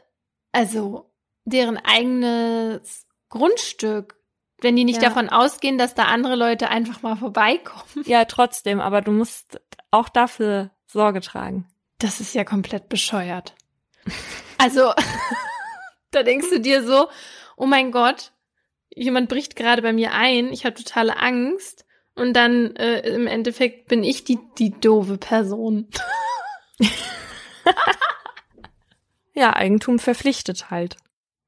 also deren eigenes Grundstück. Wenn die nicht ja. davon ausgehen, dass da andere Leute einfach mal vorbeikommen.
Ja, trotzdem, aber du musst auch dafür Sorge tragen.
Das ist ja komplett bescheuert. Also, (laughs) da denkst du dir so, oh mein Gott, jemand bricht gerade bei mir ein, ich habe totale Angst. Und dann äh, im Endeffekt bin ich die, die doofe Person. (laughs)
ja, Eigentum verpflichtet halt.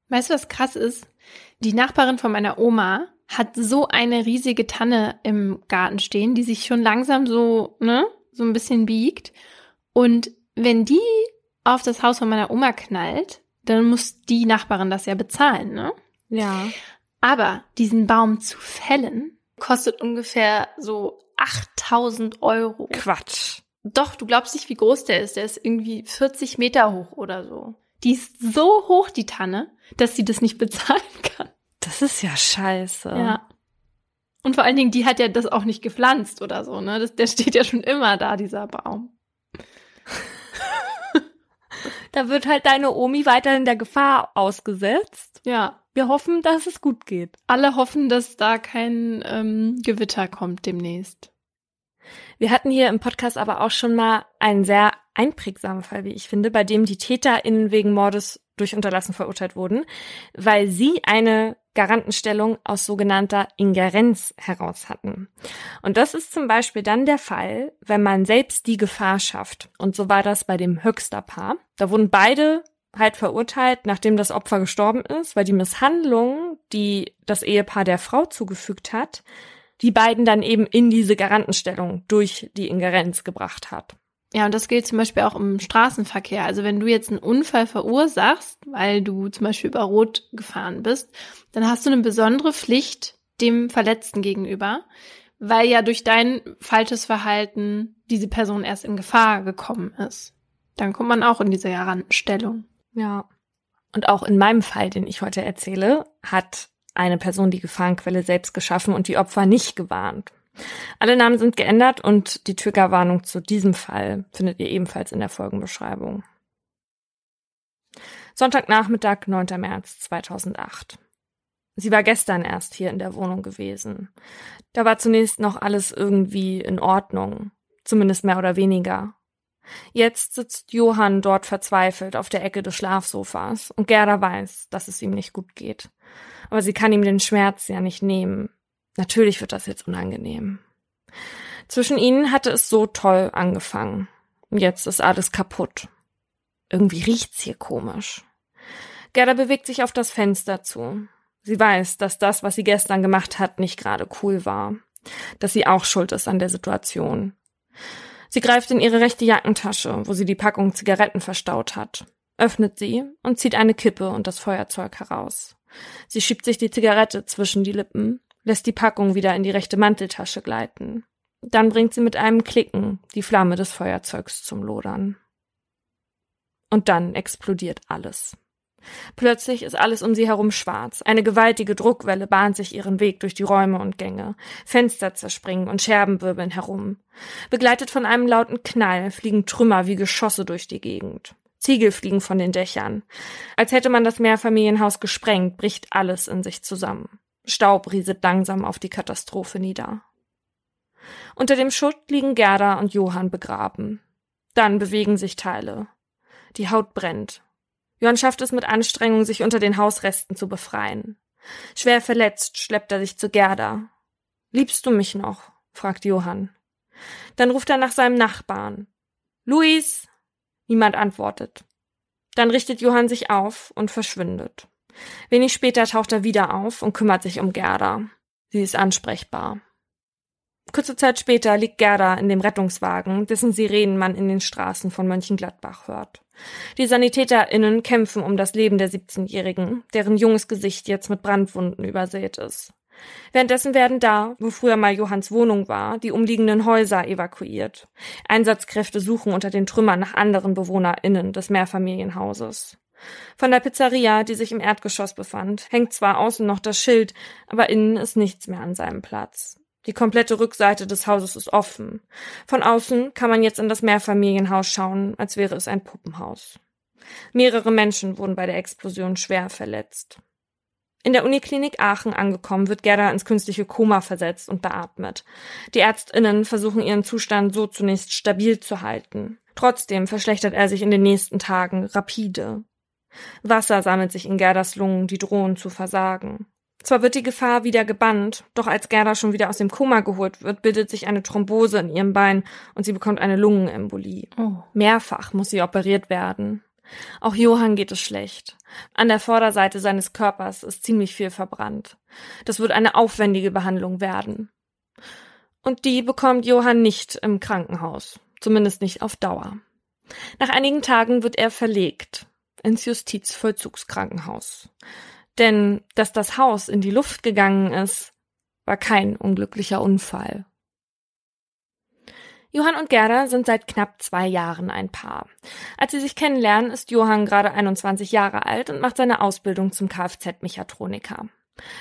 Weißt du, was krass ist? Die Nachbarin von meiner Oma hat so eine riesige Tanne im Garten stehen, die sich schon langsam so, ne, so ein bisschen biegt. Und wenn die auf das Haus von meiner Oma knallt, dann muss die Nachbarin das ja bezahlen, ne?
Ja.
Aber diesen Baum zu fällen, kostet ungefähr so 8000 Euro.
Quatsch.
Doch, du glaubst nicht, wie groß der ist. Der ist irgendwie 40 Meter hoch oder so. Die ist so hoch, die Tanne, dass sie das nicht (laughs) bezahlen kann.
Das ist ja scheiße.
Ja. Und vor allen Dingen, die hat ja das auch nicht gepflanzt oder so, ne? Das, der steht ja schon immer da, dieser Baum. (laughs)
da wird halt deine Omi weiterhin der Gefahr ausgesetzt.
Ja.
Wir hoffen, dass es gut geht.
Alle hoffen, dass da kein ähm, Gewitter kommt demnächst.
Wir hatten hier im Podcast aber auch schon mal einen sehr einprägsamen Fall, wie ich finde, bei dem die TäterInnen wegen Mordes durch Unterlassen verurteilt wurden, weil sie eine Garantenstellung aus sogenannter Ingerenz heraus hatten. Und das ist zum Beispiel dann der Fall, wenn man selbst die Gefahr schafft. Und so war das bei dem Höchster-Paar. Da wurden beide halt verurteilt, nachdem das Opfer gestorben ist, weil die Misshandlung, die das Ehepaar der Frau zugefügt hat, die beiden dann eben in diese Garantenstellung durch die Ingerenz gebracht hat.
Ja, und das gilt zum Beispiel auch im Straßenverkehr. Also wenn du jetzt einen Unfall verursachst, weil du zum Beispiel über Rot gefahren bist, dann hast du eine besondere Pflicht dem Verletzten gegenüber, weil ja durch dein falsches Verhalten diese Person erst in Gefahr gekommen ist. Dann kommt man auch in diese Garantenstellung.
Ja. Und auch in meinem Fall, den ich heute erzähle, hat eine Person die Gefahrenquelle selbst geschaffen und die Opfer nicht gewarnt. Alle Namen sind geändert und die Triggerwarnung zu diesem Fall findet ihr ebenfalls in der Folgenbeschreibung. Sonntagnachmittag, 9. März 2008. Sie war gestern erst hier in der Wohnung gewesen. Da war zunächst noch alles irgendwie in Ordnung, zumindest mehr oder weniger. Jetzt sitzt Johann dort verzweifelt auf der Ecke des Schlafsofas und Gerda weiß, dass es ihm nicht gut geht. Aber sie kann ihm den Schmerz ja nicht nehmen. Natürlich wird das jetzt unangenehm. Zwischen ihnen hatte es so toll angefangen. Jetzt ist alles kaputt. Irgendwie riecht's hier komisch. Gerda bewegt sich auf das Fenster zu. Sie weiß, dass das, was sie gestern gemacht hat, nicht gerade cool war. Dass sie auch schuld ist an der Situation. Sie greift in ihre rechte Jackentasche, wo sie die Packung Zigaretten verstaut hat, öffnet sie und zieht eine Kippe und das Feuerzeug heraus. Sie schiebt sich die Zigarette zwischen die Lippen, lässt die Packung wieder in die rechte Manteltasche gleiten. Dann bringt sie mit einem Klicken die Flamme des Feuerzeugs zum Lodern. Und dann explodiert alles. Plötzlich ist alles um sie herum schwarz. Eine gewaltige Druckwelle bahnt sich ihren Weg durch die Räume und Gänge. Fenster zerspringen und Scherben wirbeln herum. Begleitet von einem lauten Knall fliegen Trümmer wie Geschosse durch die Gegend. Ziegel fliegen von den Dächern. Als hätte man das Mehrfamilienhaus gesprengt, bricht alles in sich zusammen. Staub rieselt langsam auf die Katastrophe nieder. Unter dem Schutt liegen Gerda und Johann begraben. Dann bewegen sich Teile. Die Haut brennt. Johann schafft es mit Anstrengung, sich unter den Hausresten zu befreien. Schwer verletzt schleppt er sich zu Gerda. Liebst du mich noch? fragt Johann. Dann ruft er nach seinem Nachbarn. Luis! Niemand antwortet. Dann richtet Johann sich auf und verschwindet. Wenig später taucht er wieder auf und kümmert sich um Gerda. Sie ist ansprechbar. Kurze Zeit später liegt Gerda in dem Rettungswagen, dessen Sirenen man in den Straßen von Mönchengladbach hört. Die SanitäterInnen kämpfen um das Leben der 17-Jährigen, deren junges Gesicht jetzt mit Brandwunden übersät ist. Währenddessen werden da, wo früher mal Johanns Wohnung war, die umliegenden Häuser evakuiert. Einsatzkräfte suchen unter den Trümmern nach anderen BewohnerInnen des Mehrfamilienhauses. Von der Pizzeria, die sich im Erdgeschoss befand, hängt zwar außen noch das Schild, aber innen ist nichts mehr an seinem Platz. Die komplette Rückseite des Hauses ist offen. Von außen kann man jetzt in das Mehrfamilienhaus schauen, als wäre es ein Puppenhaus. Mehrere Menschen wurden bei der Explosion schwer verletzt. In der Uniklinik Aachen angekommen, wird Gerda ins künstliche Koma versetzt und beatmet. Die Ärztinnen versuchen ihren Zustand so zunächst stabil zu halten. Trotzdem verschlechtert er sich in den nächsten Tagen rapide. Wasser sammelt sich in Gerdas Lungen, die drohen zu versagen. Zwar wird die Gefahr wieder gebannt, doch als Gerda schon wieder aus dem Koma geholt wird, bildet sich eine Thrombose in ihrem Bein und sie bekommt eine Lungenembolie. Oh. Mehrfach muss sie operiert werden. Auch Johann geht es schlecht. An der Vorderseite seines Körpers ist ziemlich viel verbrannt. Das wird eine aufwendige Behandlung werden. Und die bekommt Johann nicht im Krankenhaus, zumindest nicht auf Dauer. Nach einigen Tagen wird er verlegt ins Justizvollzugskrankenhaus. Denn dass das Haus in die Luft gegangen ist, war kein unglücklicher Unfall. Johann und Gerda sind seit knapp zwei Jahren ein Paar. Als sie sich kennenlernen, ist Johann gerade 21 Jahre alt und macht seine Ausbildung zum Kfz-Mechatroniker.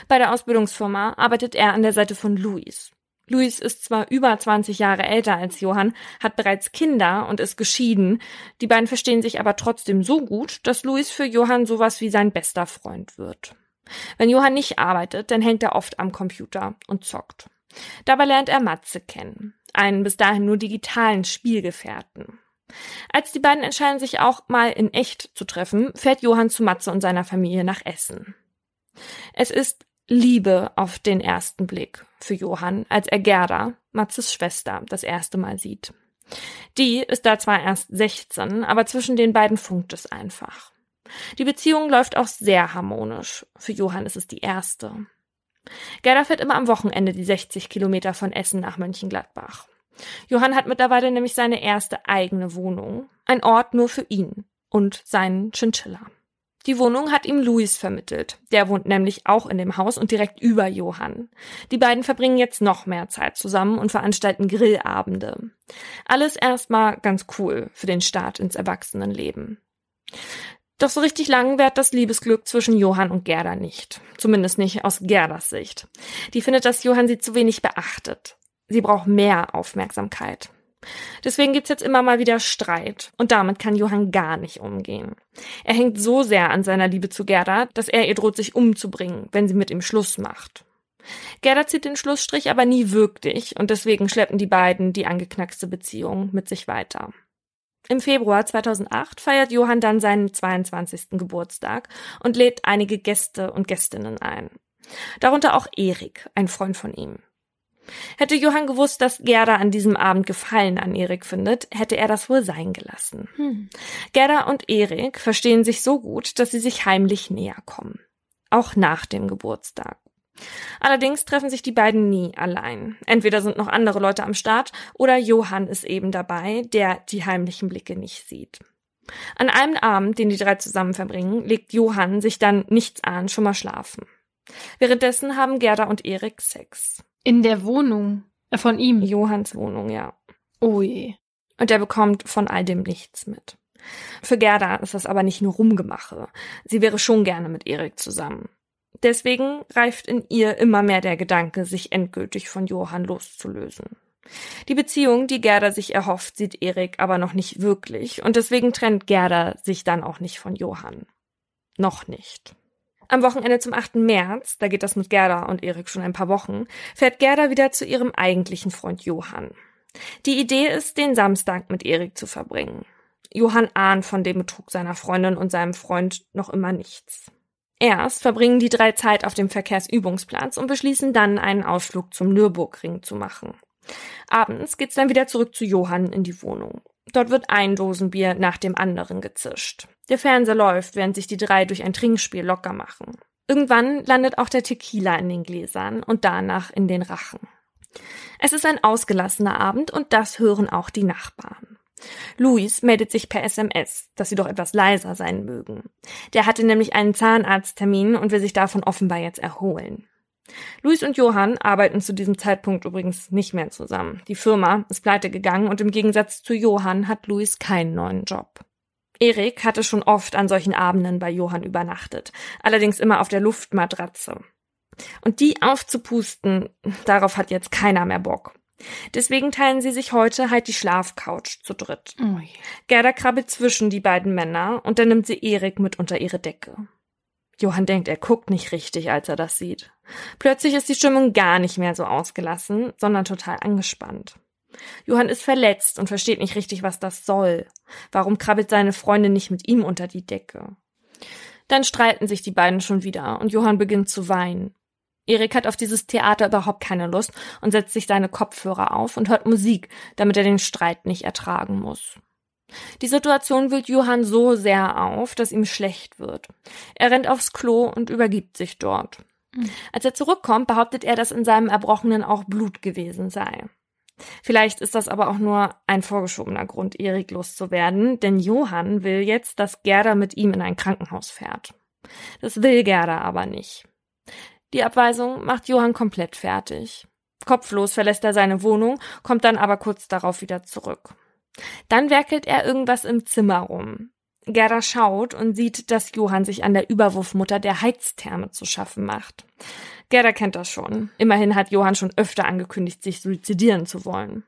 Bei der Ausbildungsfirma arbeitet er an der Seite von Luis. Luis ist zwar über 20 Jahre älter als Johann, hat bereits Kinder und ist geschieden. Die beiden verstehen sich aber trotzdem so gut, dass Luis für Johann sowas wie sein bester Freund wird. Wenn Johann nicht arbeitet, dann hängt er oft am Computer und zockt. Dabei lernt er Matze kennen. einen bis dahin nur digitalen Spielgefährten. Als die beiden entscheiden, sich auch mal in echt zu treffen, fährt Johann zu Matze und seiner Familie nach Essen. Es ist Liebe auf den ersten Blick für Johann, als er Gerda, Matzes Schwester, das erste Mal sieht. Die ist da zwar erst 16, aber zwischen den beiden funkt es einfach. Die Beziehung läuft auch sehr harmonisch. Für Johann ist es die erste. Gerda fährt immer am Wochenende die 60 Kilometer von Essen nach Mönchengladbach. Johann hat mittlerweile nämlich seine erste eigene Wohnung. Ein Ort nur für ihn und seinen Chinchilla. Die Wohnung hat ihm Luis vermittelt. Der wohnt nämlich auch in dem Haus und direkt über Johann. Die beiden verbringen jetzt noch mehr Zeit zusammen und veranstalten Grillabende. Alles erstmal ganz cool für den Start ins Erwachsenenleben. Doch so richtig lang währt das Liebesglück zwischen Johann und Gerda nicht. Zumindest nicht aus Gerdas Sicht. Die findet, dass Johann sie zu wenig beachtet. Sie braucht mehr Aufmerksamkeit. Deswegen gibt's jetzt immer mal wieder Streit. Und damit kann Johann gar nicht umgehen. Er hängt so sehr an seiner Liebe zu Gerda, dass er ihr droht, sich umzubringen, wenn sie mit ihm Schluss macht. Gerda zieht den Schlussstrich aber nie wirklich und deswegen schleppen die beiden die angeknackste Beziehung mit sich weiter. Im Februar 2008 feiert Johann dann seinen 22. Geburtstag und lädt einige Gäste und Gästinnen ein. Darunter auch Erik, ein Freund von ihm. Hätte Johann gewusst, dass Gerda an diesem Abend Gefallen an Erik findet, hätte er das wohl sein gelassen. Hm. Gerda und Erik verstehen sich so gut, dass sie sich heimlich näher kommen. Auch nach dem Geburtstag. Allerdings treffen sich die beiden nie allein. Entweder sind noch andere Leute am Start oder Johann ist eben dabei, der die heimlichen Blicke nicht sieht. An einem Abend, den die drei zusammen verbringen, legt Johann sich dann nichts an schon mal schlafen. Währenddessen haben Gerda und Erik Sex.
In der Wohnung äh, von ihm.
Johanns Wohnung, ja.
Oh je.
Und er bekommt von all dem nichts mit. Für Gerda ist das aber nicht nur Rumgemache. Sie wäre schon gerne mit Erik zusammen. Deswegen reift in ihr immer mehr der Gedanke, sich endgültig von Johann loszulösen. Die Beziehung, die Gerda sich erhofft, sieht Erik aber noch nicht wirklich und deswegen trennt Gerda sich dann auch nicht von Johann. Noch nicht. Am Wochenende zum 8. März, da geht das mit Gerda und Erik schon ein paar Wochen, fährt Gerda wieder zu ihrem eigentlichen Freund Johann. Die Idee ist, den Samstag mit Erik zu verbringen. Johann ahnt von dem Betrug seiner Freundin und seinem Freund noch immer nichts. Erst verbringen die drei Zeit auf dem Verkehrsübungsplatz und beschließen dann, einen Ausflug zum Nürburgring zu machen. Abends geht's dann wieder zurück zu Johann in die Wohnung. Dort wird ein Dosenbier nach dem anderen gezischt. Der Fernseher läuft, während sich die drei durch ein Trinkspiel locker machen. Irgendwann landet auch der Tequila in den Gläsern und danach in den Rachen. Es ist ein ausgelassener Abend und das hören auch die Nachbarn. Luis meldet sich per SMS, dass sie doch etwas leiser sein mögen. Der hatte nämlich einen Zahnarzttermin und will sich davon offenbar jetzt erholen. Luis und Johann arbeiten zu diesem Zeitpunkt übrigens nicht mehr zusammen. Die Firma ist pleite gegangen und im Gegensatz zu Johann hat Luis keinen neuen Job. Erik hatte schon oft an solchen Abenden bei Johann übernachtet, allerdings immer auf der Luftmatratze. Und die aufzupusten, darauf hat jetzt keiner mehr Bock. Deswegen teilen sie sich heute halt die Schlafcouch zu dritt. Oh Gerda krabbelt zwischen die beiden Männer und dann nimmt sie Erik mit unter ihre Decke. Johann denkt, er guckt nicht richtig, als er das sieht. Plötzlich ist die Stimmung gar nicht mehr so ausgelassen, sondern total angespannt. Johann ist verletzt und versteht nicht richtig, was das soll. Warum krabbelt seine Freundin nicht mit ihm unter die Decke? Dann streiten sich die beiden schon wieder und Johann beginnt zu weinen. Erik hat auf dieses Theater überhaupt keine Lust und setzt sich seine Kopfhörer auf und hört Musik, damit er den Streit nicht ertragen muss. Die Situation wühlt Johann so sehr auf, dass ihm schlecht wird. Er rennt aufs Klo und übergibt sich dort. Mhm. Als er zurückkommt, behauptet er, dass in seinem Erbrochenen auch Blut gewesen sei. Vielleicht ist das aber auch nur ein vorgeschobener Grund, Erik loszuwerden, denn Johann will jetzt, dass Gerda mit ihm in ein Krankenhaus fährt. Das will Gerda aber nicht. Die Abweisung macht Johann komplett fertig. Kopflos verlässt er seine Wohnung, kommt dann aber kurz darauf wieder zurück. Dann werkelt er irgendwas im Zimmer rum. Gerda schaut und sieht, dass Johann sich an der Überwurfmutter der Heiztherme zu schaffen macht. Gerda kennt das schon. Immerhin hat Johann schon öfter angekündigt, sich suizidieren zu wollen.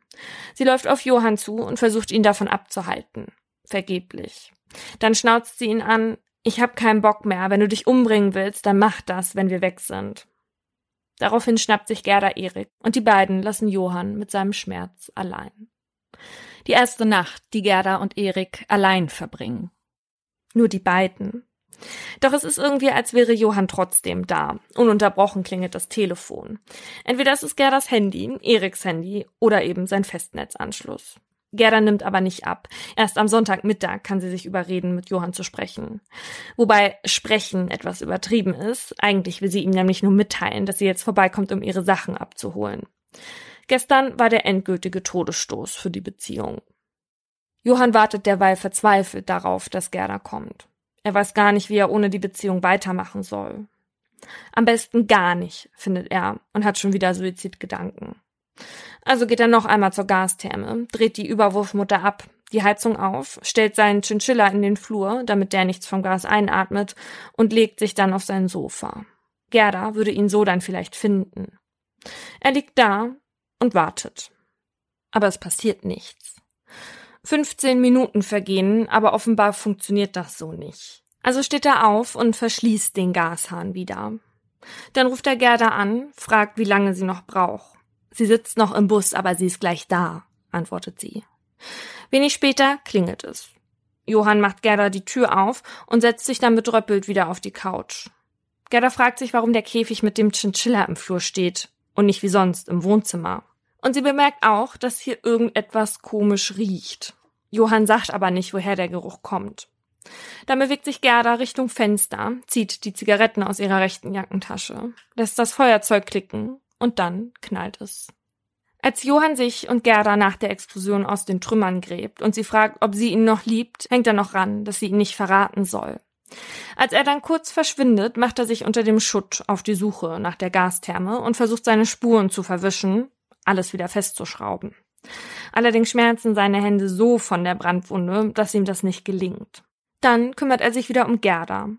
Sie läuft auf Johann zu und versucht ihn davon abzuhalten. Vergeblich. Dann schnauzt sie ihn an, ich hab keinen Bock mehr. Wenn du dich umbringen willst, dann mach das, wenn wir weg sind. Daraufhin schnappt sich Gerda Erik und die beiden lassen Johann mit seinem Schmerz allein. Die erste Nacht, die Gerda und Erik allein verbringen. Nur die beiden. Doch es ist irgendwie, als wäre Johann trotzdem da. Ununterbrochen klingelt das Telefon. Entweder es ist Gerdas Handy, Eriks Handy oder eben sein Festnetzanschluss. Gerda nimmt aber nicht ab. Erst am Sonntagmittag kann sie sich überreden, mit Johann zu sprechen. Wobei sprechen etwas übertrieben ist. Eigentlich will sie ihm nämlich nur mitteilen, dass sie jetzt vorbeikommt, um ihre Sachen abzuholen. Gestern war der endgültige Todesstoß für die Beziehung. Johann wartet derweil verzweifelt darauf, dass Gerda kommt. Er weiß gar nicht, wie er ohne die Beziehung weitermachen soll. Am besten gar nicht, findet er und hat schon wieder Suizidgedanken. Also geht er noch einmal zur Gastherme, dreht die Überwurfmutter ab, die Heizung auf, stellt seinen Chinchilla in den Flur, damit der nichts vom Gas einatmet, und legt sich dann auf sein Sofa. Gerda würde ihn so dann vielleicht finden. Er liegt da und wartet. Aber es passiert nichts. 15 Minuten vergehen, aber offenbar funktioniert das so nicht. Also steht er auf und verschließt den Gashahn wieder. Dann ruft er Gerda an, fragt, wie lange sie noch braucht. Sie sitzt noch im Bus, aber sie ist gleich da, antwortet sie. Wenig später klingelt es. Johann macht Gerda die Tür auf und setzt sich dann betröppelt wieder auf die Couch. Gerda fragt sich, warum der Käfig mit dem Chinchilla im Flur steht und nicht wie sonst im Wohnzimmer. Und sie bemerkt auch, dass hier irgendetwas komisch riecht. Johann sagt aber nicht, woher der Geruch kommt. Dann bewegt sich Gerda Richtung Fenster, zieht die Zigaretten aus ihrer rechten Jackentasche, lässt das Feuerzeug klicken und dann knallt es. Als Johann sich und Gerda nach der Explosion aus den Trümmern gräbt und sie fragt, ob sie ihn noch liebt, hängt er noch ran, dass sie ihn nicht verraten soll. Als er dann kurz verschwindet, macht er sich unter dem Schutt auf die Suche nach der Gastherme und versucht seine Spuren zu verwischen, alles wieder festzuschrauben. Allerdings schmerzen seine Hände so von der Brandwunde, dass ihm das nicht gelingt. Dann kümmert er sich wieder um Gerda.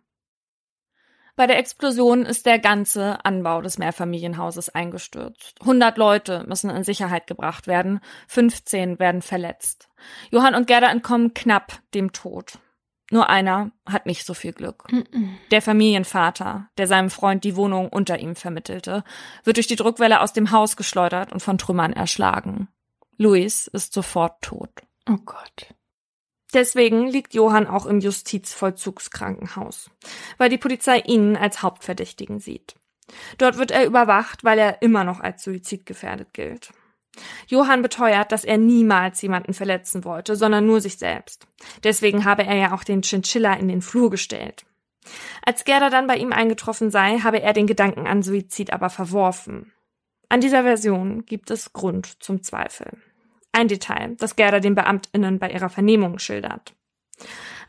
Bei der Explosion ist der ganze Anbau des Mehrfamilienhauses eingestürzt. 100 Leute müssen in Sicherheit gebracht werden, 15 werden verletzt. Johann und Gerda entkommen knapp dem Tod. Nur einer hat nicht so viel Glück. Der Familienvater, der seinem Freund die Wohnung unter ihm vermittelte, wird durch die Druckwelle aus dem Haus geschleudert und von Trümmern erschlagen. Luis ist sofort tot.
Oh Gott.
Deswegen liegt Johann auch im Justizvollzugskrankenhaus, weil die Polizei ihn als Hauptverdächtigen sieht. Dort wird er überwacht, weil er immer noch als suizidgefährdet gilt. Johann beteuert, dass er niemals jemanden verletzen wollte, sondern nur sich selbst. Deswegen habe er ja auch den Chinchilla in den Flur gestellt. Als Gerda dann bei ihm eingetroffen sei, habe er den Gedanken an Suizid aber verworfen. An dieser Version gibt es Grund zum Zweifel. Ein Detail, das Gerda den BeamtInnen bei ihrer Vernehmung schildert.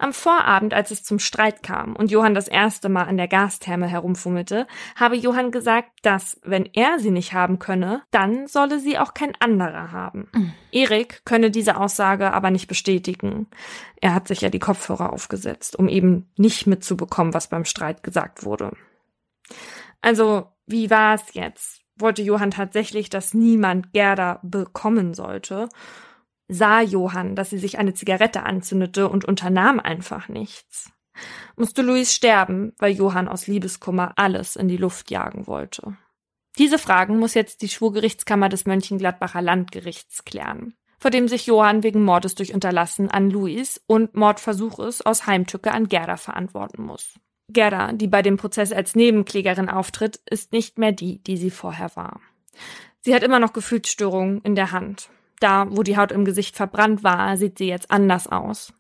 Am Vorabend, als es zum Streit kam und Johann das erste Mal an der Gastherme herumfummelte, habe Johann gesagt, dass, wenn er sie nicht haben könne, dann solle sie auch kein anderer haben. Mhm. Erik könne diese Aussage aber nicht bestätigen. Er hat sich ja die Kopfhörer aufgesetzt, um eben nicht mitzubekommen, was beim Streit gesagt wurde. Also, wie war es jetzt? Wollte Johann tatsächlich, dass niemand Gerda bekommen sollte? Sah Johann, dass sie sich eine Zigarette anzündete und unternahm einfach nichts. Musste Luis sterben, weil Johann aus Liebeskummer alles in die Luft jagen wollte. Diese Fragen muss jetzt die Schwurgerichtskammer des Mönchengladbacher Landgerichts klären, vor dem sich Johann wegen Mordes durch Unterlassen an Luis und Mordversuches aus Heimtücke an Gerda verantworten muss. Gerda, die bei dem Prozess als Nebenklägerin auftritt, ist nicht mehr die, die sie vorher war. Sie hat immer noch Gefühlsstörungen in der Hand. Da, wo die Haut im Gesicht verbrannt war, sieht sie jetzt anders aus.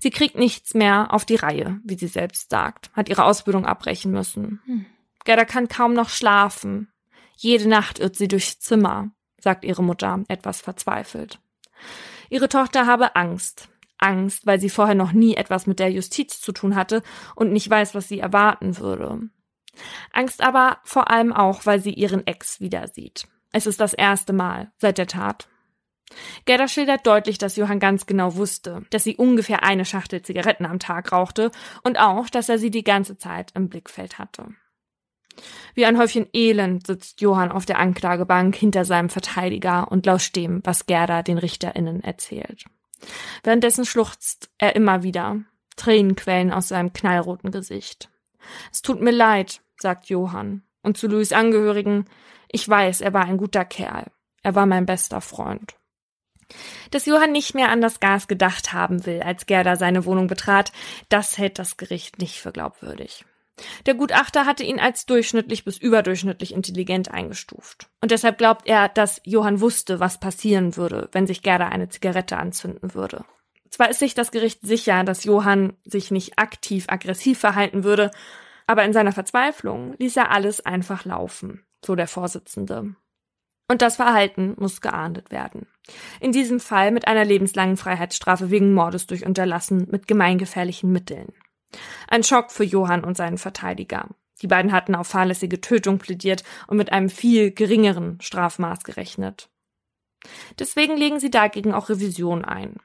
Sie kriegt nichts mehr auf die Reihe, wie sie selbst sagt, hat ihre Ausbildung abbrechen müssen. Hm. Gerda kann kaum noch schlafen. Jede Nacht irrt sie durchs Zimmer, sagt ihre Mutter, etwas verzweifelt. Ihre Tochter habe Angst. Angst, weil sie vorher noch nie etwas mit der Justiz zu tun hatte und nicht weiß, was sie erwarten würde. Angst aber vor allem auch, weil sie ihren Ex wieder sieht. Es ist das erste Mal seit der Tat. Gerda schildert deutlich, dass Johann ganz genau wusste, dass sie ungefähr eine Schachtel Zigaretten am Tag rauchte und auch, dass er sie die ganze Zeit im Blickfeld hatte. Wie ein Häufchen Elend sitzt Johann auf der Anklagebank hinter seinem Verteidiger und lauscht dem, was Gerda den RichterInnen erzählt. Währenddessen schluchzt er immer wieder. Tränen quellen aus seinem knallroten Gesicht. Es tut mir leid, sagt Johann. Und zu Louis Angehörigen, ich weiß, er war ein guter Kerl. Er war mein bester Freund. Dass Johann nicht mehr an das Gas gedacht haben will, als Gerda seine Wohnung betrat, das hält das Gericht nicht für glaubwürdig. Der Gutachter hatte ihn als durchschnittlich bis überdurchschnittlich intelligent eingestuft. Und deshalb glaubt er, dass Johann wusste, was passieren würde, wenn sich Gerda eine Zigarette anzünden würde. Zwar ist sich das Gericht sicher, dass Johann sich nicht aktiv aggressiv verhalten würde, aber in seiner Verzweiflung ließ er alles einfach laufen, so der Vorsitzende. Und das Verhalten muss geahndet werden. In diesem Fall mit einer lebenslangen Freiheitsstrafe wegen Mordes durch Unterlassen mit gemeingefährlichen Mitteln. Ein Schock für Johann und seinen Verteidiger. Die beiden hatten auf fahrlässige Tötung plädiert und mit einem viel geringeren Strafmaß gerechnet. Deswegen legen sie dagegen auch Revision ein.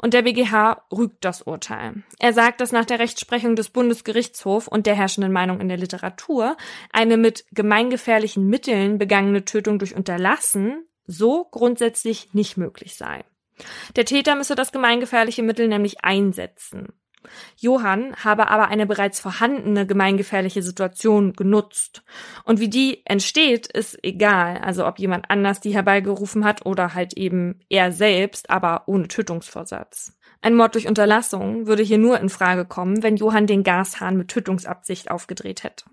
Und der BGH rügt das Urteil. Er sagt, dass nach der Rechtsprechung des Bundesgerichtshofs und der herrschenden Meinung in der Literatur eine mit gemeingefährlichen Mitteln begangene Tötung durch Unterlassen so grundsätzlich nicht möglich sei. Der Täter müsse das gemeingefährliche Mittel nämlich einsetzen. Johann habe aber eine bereits vorhandene gemeingefährliche Situation genutzt. Und wie die entsteht, ist egal. Also ob jemand anders die herbeigerufen hat oder halt eben er selbst, aber ohne Tötungsvorsatz. Ein Mord durch Unterlassung würde hier nur in Frage kommen, wenn Johann den Gashahn mit Tötungsabsicht aufgedreht hätte.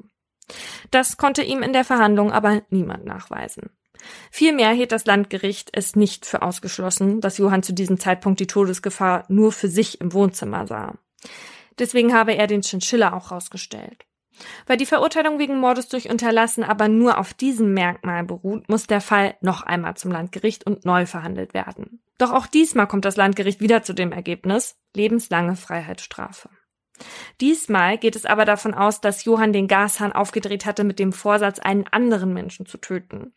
Das konnte ihm in der Verhandlung aber niemand nachweisen. Vielmehr hielt das Landgericht es nicht für ausgeschlossen, dass Johann zu diesem Zeitpunkt die Todesgefahr nur für sich im Wohnzimmer sah. Deswegen habe er den Chinchilla auch rausgestellt. Weil die Verurteilung wegen Mordes durch Unterlassen aber nur auf diesem Merkmal beruht, muss der Fall noch einmal zum Landgericht und neu verhandelt werden. Doch auch diesmal kommt das Landgericht wieder zu dem Ergebnis lebenslange Freiheitsstrafe. Diesmal geht es aber davon aus, dass Johann den Gashahn aufgedreht hatte mit dem Vorsatz, einen anderen Menschen zu töten.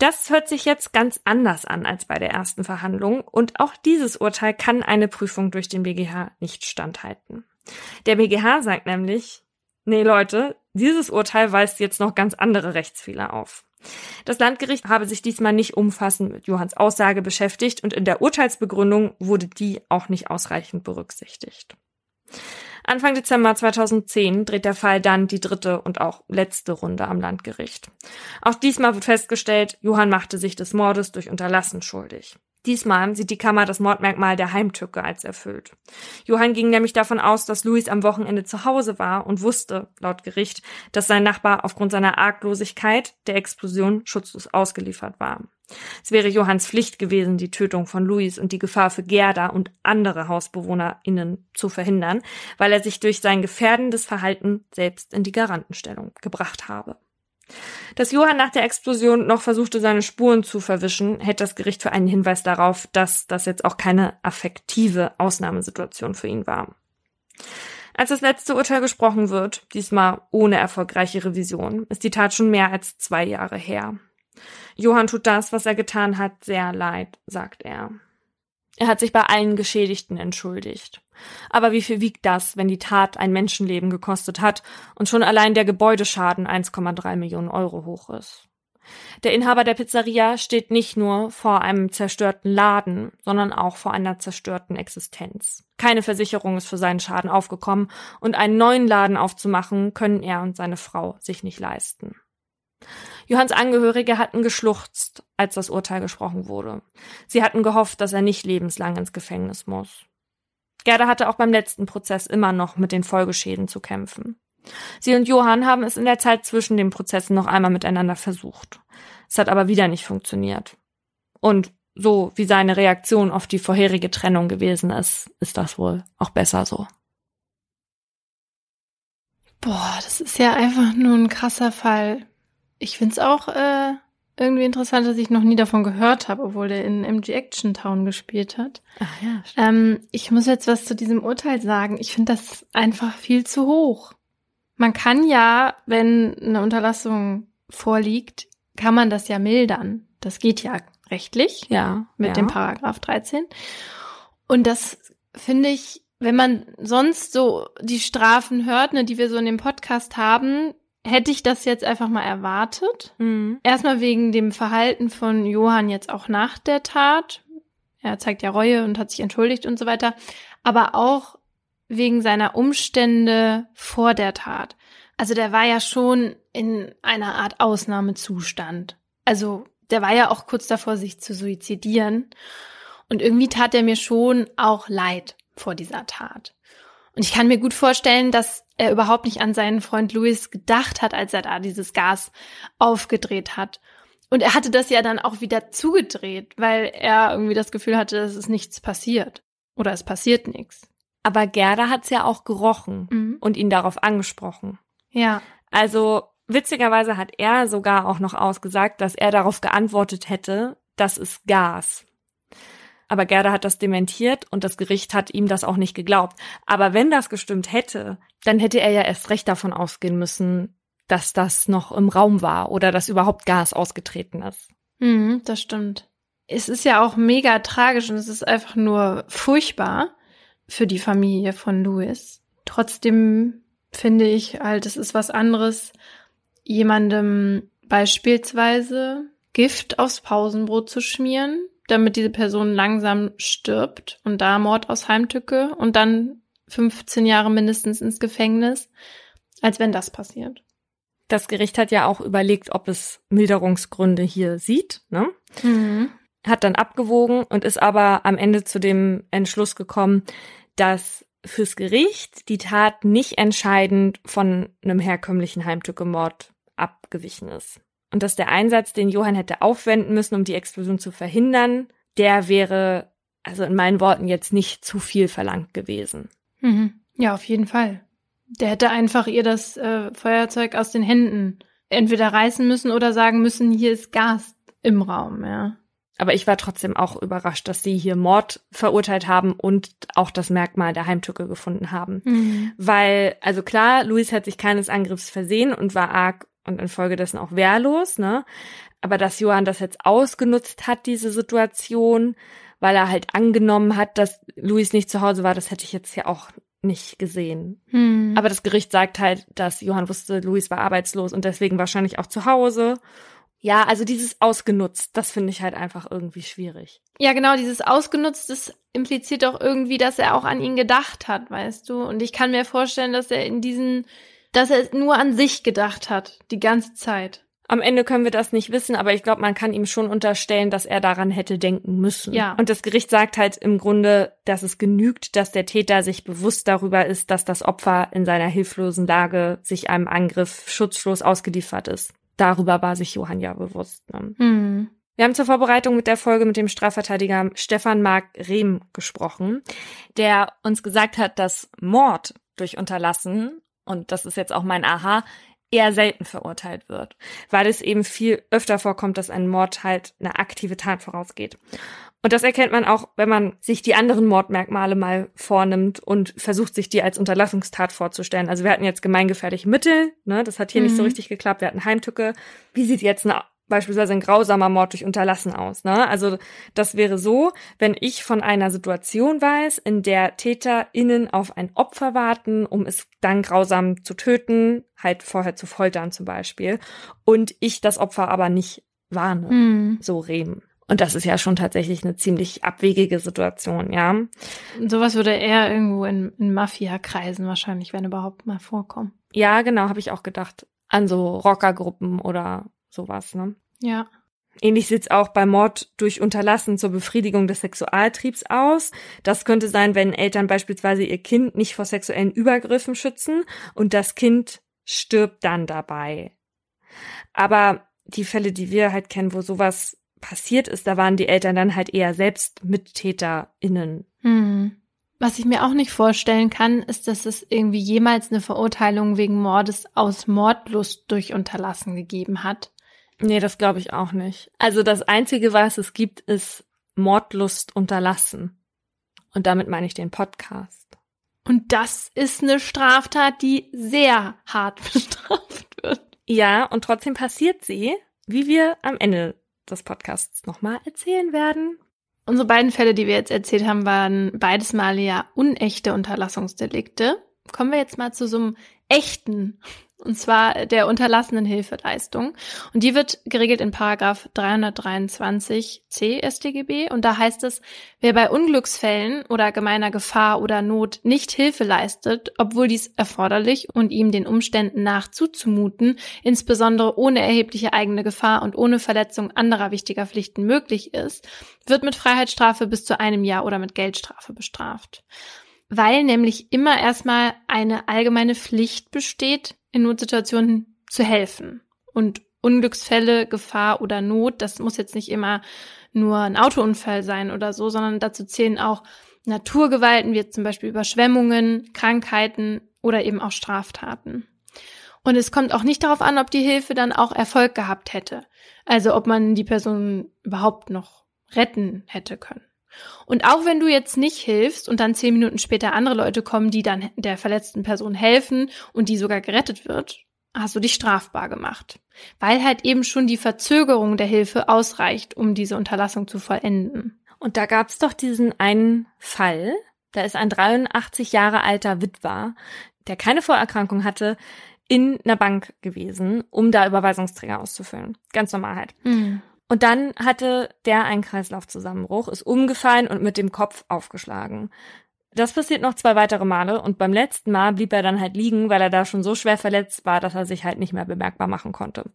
Das hört sich jetzt ganz anders an als bei der ersten Verhandlung und auch dieses Urteil kann eine Prüfung durch den BGH nicht standhalten. Der BGH sagt nämlich, nee Leute, dieses Urteil weist jetzt noch ganz andere Rechtsfehler auf. Das Landgericht habe sich diesmal nicht umfassend mit Johanns Aussage beschäftigt und in der Urteilsbegründung wurde die auch nicht ausreichend berücksichtigt. Anfang Dezember 2010 dreht der Fall dann die dritte und auch letzte Runde am Landgericht. Auch diesmal wird festgestellt, Johann machte sich des Mordes durch Unterlassen schuldig. Diesmal sieht die Kammer das Mordmerkmal der Heimtücke als erfüllt. Johann ging nämlich davon aus, dass Luis am Wochenende zu Hause war und wusste, laut Gericht, dass sein Nachbar aufgrund seiner Arglosigkeit der Explosion schutzlos ausgeliefert war. Es wäre Johanns Pflicht gewesen, die Tötung von Luis und die Gefahr für Gerda und andere HausbewohnerInnen zu verhindern, weil er sich durch sein gefährdendes Verhalten selbst in die Garantenstellung gebracht habe. Dass Johann nach der Explosion noch versuchte, seine Spuren zu verwischen, hält das Gericht für einen Hinweis darauf, dass das jetzt auch keine affektive Ausnahmesituation für ihn war. Als das letzte Urteil gesprochen wird, diesmal ohne erfolgreiche Revision, ist die Tat schon mehr als zwei Jahre her. Johann tut das, was er getan hat, sehr leid, sagt er. Er hat sich bei allen Geschädigten entschuldigt. Aber wie viel wiegt das, wenn die Tat ein Menschenleben gekostet hat und schon allein der Gebäudeschaden 1,3 Millionen Euro hoch ist? Der Inhaber der Pizzeria steht nicht nur vor einem zerstörten Laden, sondern auch vor einer zerstörten Existenz. Keine Versicherung ist für seinen Schaden aufgekommen und einen neuen Laden aufzumachen können er und seine Frau sich nicht leisten. Johanns Angehörige hatten geschluchzt, als das Urteil gesprochen wurde. Sie hatten gehofft, dass er nicht lebenslang ins Gefängnis muss. Gerda hatte auch beim letzten Prozess immer noch mit den Folgeschäden zu kämpfen. Sie und Johann haben es in der Zeit zwischen den Prozessen noch einmal miteinander versucht. Es hat aber wieder nicht funktioniert. Und so wie seine Reaktion auf die vorherige Trennung gewesen ist, ist das wohl auch besser so.
Boah, das ist ja einfach nur ein krasser Fall. Ich find's auch äh, irgendwie interessant, dass ich noch nie davon gehört habe, obwohl der in MG Action Town gespielt hat.
Ach ja.
Ähm, ich muss jetzt was zu diesem Urteil sagen. Ich finde das einfach viel zu hoch. Man kann ja, wenn eine Unterlassung vorliegt, kann man das ja mildern. Das geht ja rechtlich.
Ja.
Mit
ja.
dem Paragraph 13. Und das finde ich, wenn man sonst so die Strafen hört, ne, die wir so in dem Podcast haben, hätte ich das jetzt einfach mal erwartet.
Mhm.
Erstmal wegen dem Verhalten von Johann jetzt auch nach der Tat. Er zeigt ja Reue und hat sich entschuldigt und so weiter. Aber auch wegen seiner Umstände vor der Tat. Also der war ja schon in einer Art Ausnahmezustand. Also der war ja auch kurz davor, sich zu suizidieren. Und irgendwie tat er mir schon auch leid vor dieser Tat. Und ich kann mir gut vorstellen, dass er überhaupt nicht an seinen Freund Louis gedacht hat, als er da dieses Gas aufgedreht hat. Und er hatte das ja dann auch wieder zugedreht, weil er irgendwie das Gefühl hatte, dass es nichts passiert. Oder es passiert nichts.
Aber Gerda hat's ja auch gerochen mhm. und ihn darauf angesprochen.
Ja.
Also witzigerweise hat er sogar auch noch ausgesagt, dass er darauf geantwortet hätte, das ist Gas. Aber Gerda hat das dementiert und das Gericht hat ihm das auch nicht geglaubt. Aber wenn das gestimmt hätte, dann hätte er ja erst recht davon ausgehen müssen, dass das noch im Raum war oder dass überhaupt Gas ausgetreten ist.
Mhm, das stimmt. Es ist ja auch mega tragisch und es ist einfach nur furchtbar für die Familie von Louis. Trotzdem finde ich halt, es ist was anderes, jemandem beispielsweise Gift aufs Pausenbrot zu schmieren, damit diese Person langsam stirbt und da Mord aus Heimtücke und dann 15 Jahre mindestens ins Gefängnis, als wenn das passiert.
Das Gericht hat ja auch überlegt, ob es Milderungsgründe hier sieht, ne? Mhm. Hat dann abgewogen und ist aber am Ende zu dem Entschluss gekommen, dass fürs Gericht die Tat nicht entscheidend von einem herkömmlichen Heimtückemord abgewichen ist. Und dass der Einsatz, den Johann hätte aufwenden müssen, um die Explosion zu verhindern, der wäre, also in meinen Worten, jetzt nicht zu viel verlangt gewesen.
Mhm. Ja, auf jeden Fall. Der hätte einfach ihr das äh, Feuerzeug aus den Händen entweder reißen müssen oder sagen müssen, hier ist Gas im Raum, ja.
Aber ich war trotzdem auch überrascht, dass sie hier Mord verurteilt haben und auch das Merkmal der Heimtücke gefunden haben. Mhm. Weil, also klar, Luis hat sich keines Angriffs versehen und war arg und infolgedessen auch wehrlos, ne? Aber dass Johann das jetzt ausgenutzt hat, diese Situation, weil er halt angenommen hat, dass Luis nicht zu Hause war, das hätte ich jetzt ja auch nicht gesehen. Hm. Aber das Gericht sagt halt, dass Johann wusste, Luis war arbeitslos und deswegen wahrscheinlich auch zu Hause ja, also dieses ausgenutzt, das finde ich halt einfach irgendwie schwierig.
Ja, genau, dieses ausgenutzt, das impliziert doch irgendwie, dass er auch an ihn gedacht hat, weißt du? Und ich kann mir vorstellen, dass er in diesen, dass er nur an sich gedacht hat, die ganze Zeit.
Am Ende können wir das nicht wissen, aber ich glaube, man kann ihm schon unterstellen, dass er daran hätte denken müssen.
Ja.
Und das Gericht sagt halt im Grunde, dass es genügt, dass der Täter sich bewusst darüber ist, dass das Opfer in seiner hilflosen Lage sich einem Angriff schutzlos ausgeliefert ist darüber war sich Johann ja bewusst. Ne? Mhm. Wir haben zur Vorbereitung mit der Folge mit dem Strafverteidiger Stefan Mark Rehm gesprochen, der uns gesagt hat, dass Mord durch Unterlassen, und das ist jetzt auch mein Aha, eher selten verurteilt wird, weil es eben viel öfter vorkommt, dass ein Mord halt eine aktive Tat vorausgeht. Und das erkennt man auch, wenn man sich die anderen Mordmerkmale mal vornimmt und versucht, sich die als Unterlassungstat vorzustellen. Also wir hatten jetzt gemeingefährliche Mittel, ne, das hat hier mhm. nicht so mhm. richtig geklappt. Wir hatten Heimtücke. Wie sieht jetzt eine, beispielsweise ein grausamer Mord durch Unterlassen aus? Ne? Also das wäre so, wenn ich von einer Situation weiß, in der TäterInnen auf ein Opfer warten, um es dann grausam zu töten, halt vorher zu foltern zum Beispiel, und ich das Opfer aber nicht warne, mhm. so Rehm. Und das ist ja schon tatsächlich eine ziemlich abwegige Situation, ja.
Sowas würde eher irgendwo in, in Mafia-Kreisen wahrscheinlich, wenn überhaupt mal vorkommen.
Ja, genau, habe ich auch gedacht. An so Rockergruppen oder sowas, ne?
Ja.
Ähnlich sieht's auch bei Mord durch Unterlassen zur Befriedigung des Sexualtriebs aus. Das könnte sein, wenn Eltern beispielsweise ihr Kind nicht vor sexuellen Übergriffen schützen und das Kind stirbt dann dabei. Aber die Fälle, die wir halt kennen, wo sowas passiert ist, da waren die Eltern dann halt eher selbst MittäterInnen.
Hm. Was ich mir auch nicht vorstellen kann, ist, dass es irgendwie jemals eine Verurteilung wegen Mordes aus Mordlust durch Unterlassen gegeben hat.
Nee, das glaube ich auch nicht. Also das Einzige, was es gibt, ist Mordlust unterlassen. Und damit meine ich den Podcast.
Und das ist eine Straftat, die sehr hart (laughs) bestraft wird.
Ja, und trotzdem passiert sie, wie wir am Ende des Podcasts nochmal erzählen werden.
Unsere beiden Fälle, die wir jetzt erzählt haben, waren beides Mal ja unechte Unterlassungsdelikte. Kommen wir jetzt mal zu so einem echten und zwar der unterlassenen Hilfeleistung. Und die wird geregelt in Paragraph 323 c StGB. Und da heißt es, wer bei Unglücksfällen oder gemeiner Gefahr oder Not nicht Hilfe leistet, obwohl dies erforderlich und ihm den Umständen nach zuzumuten, insbesondere ohne erhebliche eigene Gefahr und ohne Verletzung anderer wichtiger Pflichten möglich ist, wird mit Freiheitsstrafe bis zu einem Jahr oder mit Geldstrafe bestraft weil nämlich immer erstmal eine allgemeine Pflicht besteht, in Notsituationen zu helfen. Und Unglücksfälle, Gefahr oder Not, das muss jetzt nicht immer nur ein Autounfall sein oder so, sondern dazu zählen auch Naturgewalten, wie zum Beispiel Überschwemmungen, Krankheiten oder eben auch Straftaten. Und es kommt auch nicht darauf an, ob die Hilfe dann auch Erfolg gehabt hätte. Also ob man die Person überhaupt noch retten hätte können. Und auch wenn du jetzt nicht hilfst und dann zehn Minuten später andere Leute kommen, die dann der verletzten Person helfen und die sogar gerettet wird, hast du dich strafbar gemacht. Weil halt eben schon die Verzögerung der Hilfe ausreicht, um diese Unterlassung zu vollenden.
Und da gab's doch diesen einen Fall, da ist ein 83 Jahre alter Witwer, der keine Vorerkrankung hatte, in einer Bank gewesen, um da Überweisungsträger auszufüllen. Ganz normal halt. Mhm. Und dann hatte der einen Kreislaufzusammenbruch, ist umgefallen und mit dem Kopf aufgeschlagen. Das passiert noch zwei weitere Male und beim letzten Mal blieb er dann halt liegen, weil er da schon so schwer verletzt war, dass er sich halt nicht mehr bemerkbar machen konnte.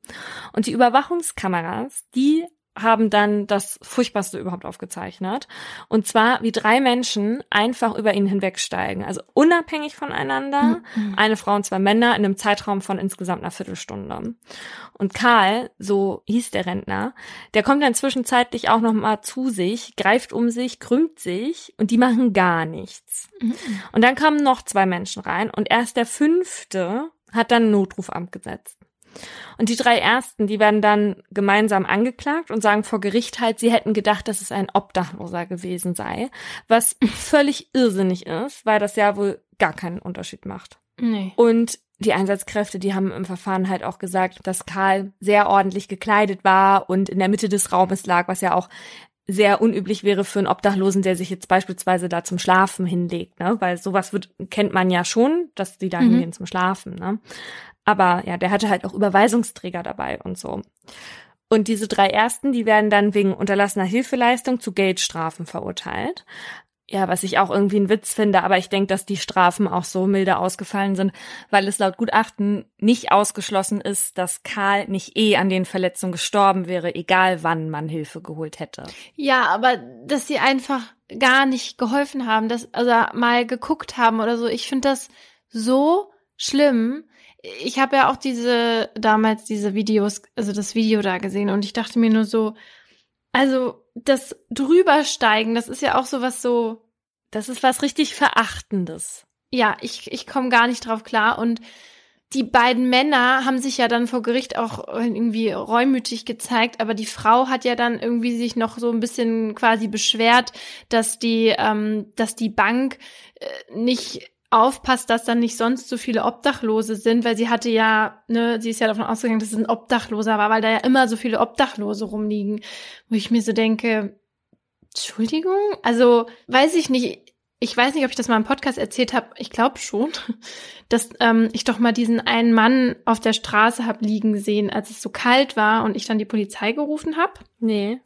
Und die Überwachungskameras, die haben dann das Furchtbarste überhaupt aufgezeichnet. Und zwar, wie drei Menschen einfach über ihn hinwegsteigen. Also unabhängig voneinander. Mhm. Eine Frau und zwei Männer in einem Zeitraum von insgesamt einer Viertelstunde. Und Karl, so hieß der Rentner, der kommt dann zwischenzeitlich auch noch mal zu sich, greift um sich, krümmt sich und die machen gar nichts. Mhm. Und dann kamen noch zwei Menschen rein und erst der fünfte hat dann einen Notrufamt gesetzt. Und die drei ersten, die werden dann gemeinsam angeklagt und sagen vor Gericht halt, sie hätten gedacht, dass es ein Obdachloser gewesen sei, was völlig irrsinnig ist, weil das ja wohl gar keinen Unterschied macht. Nee. Und die Einsatzkräfte, die haben im Verfahren halt auch gesagt, dass Karl sehr ordentlich gekleidet war und in der Mitte des Raumes lag, was ja auch sehr unüblich wäre für einen Obdachlosen, der sich jetzt beispielsweise da zum Schlafen hinlegt, ne? Weil sowas wird, kennt man ja schon, dass die da mhm. hingehen zum Schlafen, ne? Aber ja, der hatte halt auch Überweisungsträger dabei und so. Und diese drei ersten, die werden dann wegen unterlassener Hilfeleistung zu Geldstrafen verurteilt. Ja, was ich auch irgendwie einen Witz finde, aber ich denke, dass die Strafen auch so milde ausgefallen sind, weil es laut Gutachten nicht ausgeschlossen ist, dass Karl nicht eh an den Verletzungen gestorben wäre, egal wann man Hilfe geholt hätte.
Ja, aber dass sie einfach gar nicht geholfen haben, dass also mal geguckt haben oder so, ich finde das so schlimm, ich habe ja auch diese, damals diese Videos, also das Video da gesehen und ich dachte mir nur so, also das drübersteigen, das ist ja auch so was so,
das ist was richtig Verachtendes.
Ja, ich, ich komme gar nicht drauf klar und die beiden Männer haben sich ja dann vor Gericht auch irgendwie reumütig gezeigt, aber die Frau hat ja dann irgendwie sich noch so ein bisschen quasi beschwert, dass die, ähm, dass die Bank äh, nicht aufpasst, dass dann nicht sonst so viele Obdachlose sind, weil sie hatte ja, ne, sie ist ja davon ausgegangen, dass es ein Obdachloser war, weil da ja immer so viele Obdachlose rumliegen, wo ich mir so denke, Entschuldigung, also weiß ich nicht, ich weiß nicht, ob ich das mal im Podcast erzählt habe, ich glaube schon, (laughs) dass ähm, ich doch mal diesen einen Mann auf der Straße hab liegen sehen, als es so kalt war und ich dann die Polizei gerufen habe.
Nee.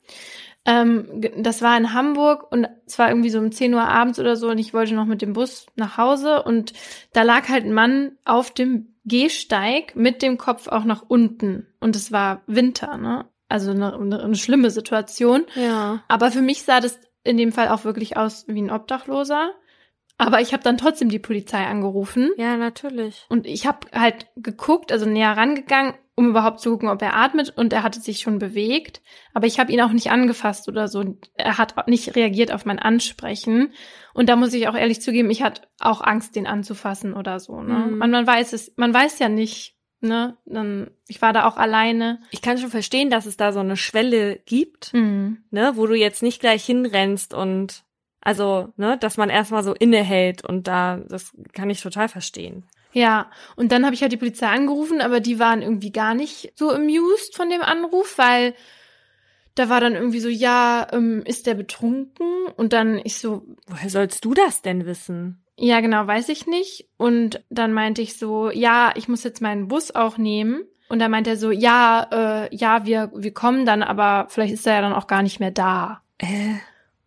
Ähm, das war in Hamburg und es war irgendwie so um 10 Uhr abends oder so und ich wollte noch mit dem Bus nach Hause und da lag halt ein Mann auf dem Gehsteig mit dem Kopf auch nach unten und es war Winter, ne? Also eine, eine, eine schlimme Situation.
Ja.
Aber für mich sah das in dem Fall auch wirklich aus wie ein Obdachloser. Aber ich habe dann trotzdem die Polizei angerufen.
Ja, natürlich.
Und ich habe halt geguckt, also näher rangegangen, um überhaupt zu gucken, ob er atmet. Und er hatte sich schon bewegt. Aber ich habe ihn auch nicht angefasst oder so. Er hat nicht reagiert auf mein Ansprechen. Und da muss ich auch ehrlich zugeben, ich hatte auch Angst, den anzufassen oder so. Ne? Mhm. Man, man weiß es, man weiß ja nicht, ne, dann, ich war da auch alleine.
Ich kann schon verstehen, dass es da so eine Schwelle gibt, mhm. ne, wo du jetzt nicht gleich hinrennst und also, ne, dass man erstmal so innehält und da, das kann ich total verstehen.
Ja, und dann habe ich halt die Polizei angerufen, aber die waren irgendwie gar nicht so amused von dem Anruf, weil da war dann irgendwie so, ja, ähm, ist der betrunken? Und dann ich so,
woher sollst du das denn wissen?
Ja, genau, weiß ich nicht. Und dann meinte ich so, ja, ich muss jetzt meinen Bus auch nehmen. Und dann meinte er so, ja, äh, ja, wir, wir kommen dann, aber vielleicht ist er ja dann auch gar nicht mehr da.
Äh.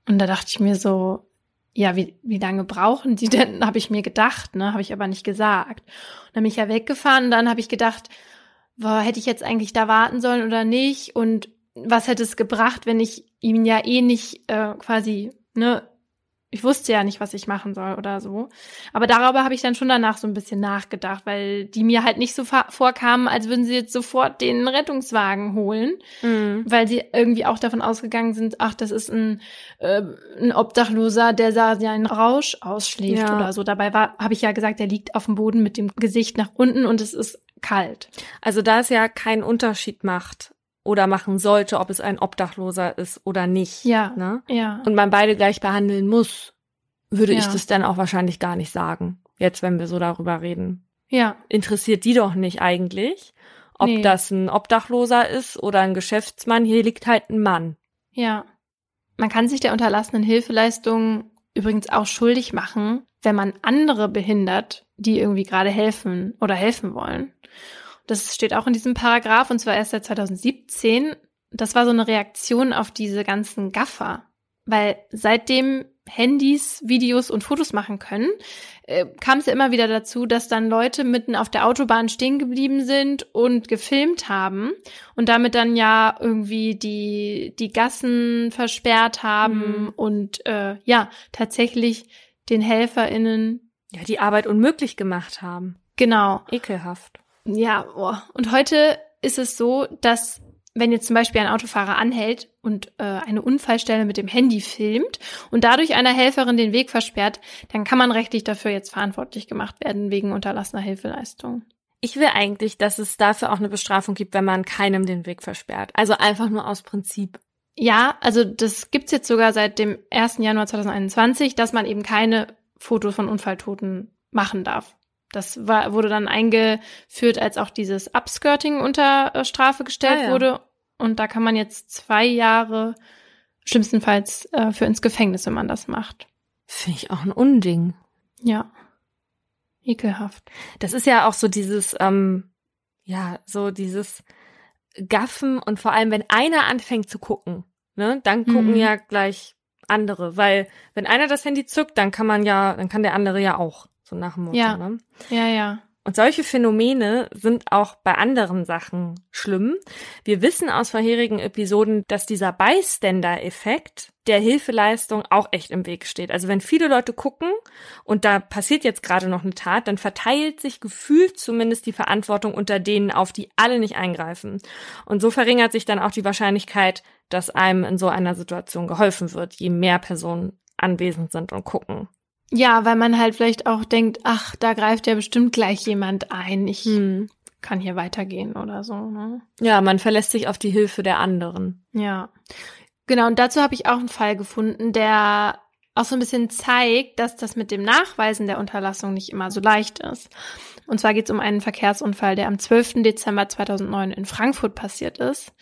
Und da dachte ich mir so, ja, wie, wie lange brauchen die denn? Habe ich mir gedacht, ne? Habe ich aber nicht gesagt. Und dann bin ich ja weggefahren und dann habe ich gedacht, boah, hätte ich jetzt eigentlich da warten sollen oder nicht? Und was hätte es gebracht, wenn ich ihn ja eh nicht äh, quasi, ne, ich wusste ja nicht, was ich machen soll oder so. Aber darüber habe ich dann schon danach so ein bisschen nachgedacht, weil die mir halt nicht so vorkamen, als würden sie jetzt sofort den Rettungswagen holen,
Mhm.
weil sie irgendwie auch davon ausgegangen sind, ach, das ist ein, äh, ein Obdachloser, der da ja einen Rausch ausschläft
Ja.
oder so. Dabei war, habe ich ja gesagt, der liegt auf dem Boden mit dem Gesicht nach unten und es ist kalt.
Also da es ja keinen Unterschied macht oder machen sollte, ob es ein Obdachloser ist oder nicht.
Ja.
Ne?
Ja.
Und man beide gleich behandeln muss, würde ich
Ja.
das dann auch wahrscheinlich gar nicht sagen. Jetzt, wenn wir so darüber reden.
Ja.
Interessiert die doch nicht eigentlich, ob
Nee.
das ein Obdachloser ist oder ein Geschäftsmann. Hier liegt halt ein Mann.
Ja. Man kann sich der unterlassenen Hilfeleistung übrigens auch schuldig machen, wenn man andere behindert, die irgendwie gerade helfen oder helfen wollen. Das steht auch in diesem Paragraph und zwar erst seit 2017. Das war so eine Reaktion auf diese ganzen Gaffer. Weil seitdem Handys, Videos und Fotos machen können, äh, kam es ja immer wieder dazu, dass dann Leute mitten auf der Autobahn stehen geblieben sind und gefilmt haben und damit dann ja irgendwie die, die Gassen versperrt haben
Mhm.
und äh, ja, tatsächlich den HelferInnen,
Ja, die Arbeit unmöglich gemacht haben.
genau,
Ekelhaft.
Ja, boah. und heute ist es so, dass wenn jetzt zum Beispiel ein Autofahrer anhält und äh, eine Unfallstelle mit dem Handy filmt und dadurch einer Helferin den Weg versperrt, dann kann man rechtlich dafür jetzt verantwortlich gemacht werden wegen unterlassener Hilfeleistung.
Ich will eigentlich, dass es dafür auch eine Bestrafung gibt, wenn man keinem den Weg versperrt. Also einfach nur aus Prinzip.
Ja, also das gibt's jetzt sogar seit dem 1. Januar 2021, dass man eben keine Fotos von Unfalltoten machen darf. Das war, wurde dann eingeführt, als auch dieses Upskirting unter äh, Strafe gestellt
Ah, ja.
wurde. Und da kann man jetzt zwei Jahre schlimmstenfalls äh, für ins Gefängnis, wenn man das macht.
Finde ich auch ein Unding.
Ja. Ekelhaft.
Das ist ja auch so dieses, ähm, ja, so dieses Gaffen und vor allem, wenn einer anfängt zu gucken, ne, dann gucken
Mhm.
ja gleich andere, weil wenn einer das Handy zückt, dann kann man ja, dann kann der andere ja auch, so nach dem Motto,
Ja.
ne?
Ja, ja.
Und solche Phänomene sind auch bei anderen Sachen schlimm. Wir wissen aus vorherigen Episoden, dass dieser Bystander-Effekt der Hilfeleistung auch echt im Weg steht. Also wenn viele Leute gucken und da passiert jetzt gerade noch eine Tat, dann verteilt sich gefühlt zumindest die Verantwortung unter denen, auf die alle nicht eingreifen. Und so verringert sich dann auch die Wahrscheinlichkeit, dass einem in so einer Situation geholfen wird, je mehr Personen anwesend sind und gucken.
Ja, weil man halt vielleicht auch denkt, ach, da greift ja bestimmt gleich jemand ein. Ich
Hm.
kann hier weitergehen oder so, ne?
Ja, man verlässt sich auf die Hilfe der anderen.
Ja. Genau, und dazu habe ich auch einen Fall gefunden, der auch so ein bisschen zeigt, dass das mit dem Nachweisen der Unterlassung nicht immer so leicht ist. Und zwar geht es um einen Verkehrsunfall, der am 12. Dezember 2009 in Frankfurt passiert ist.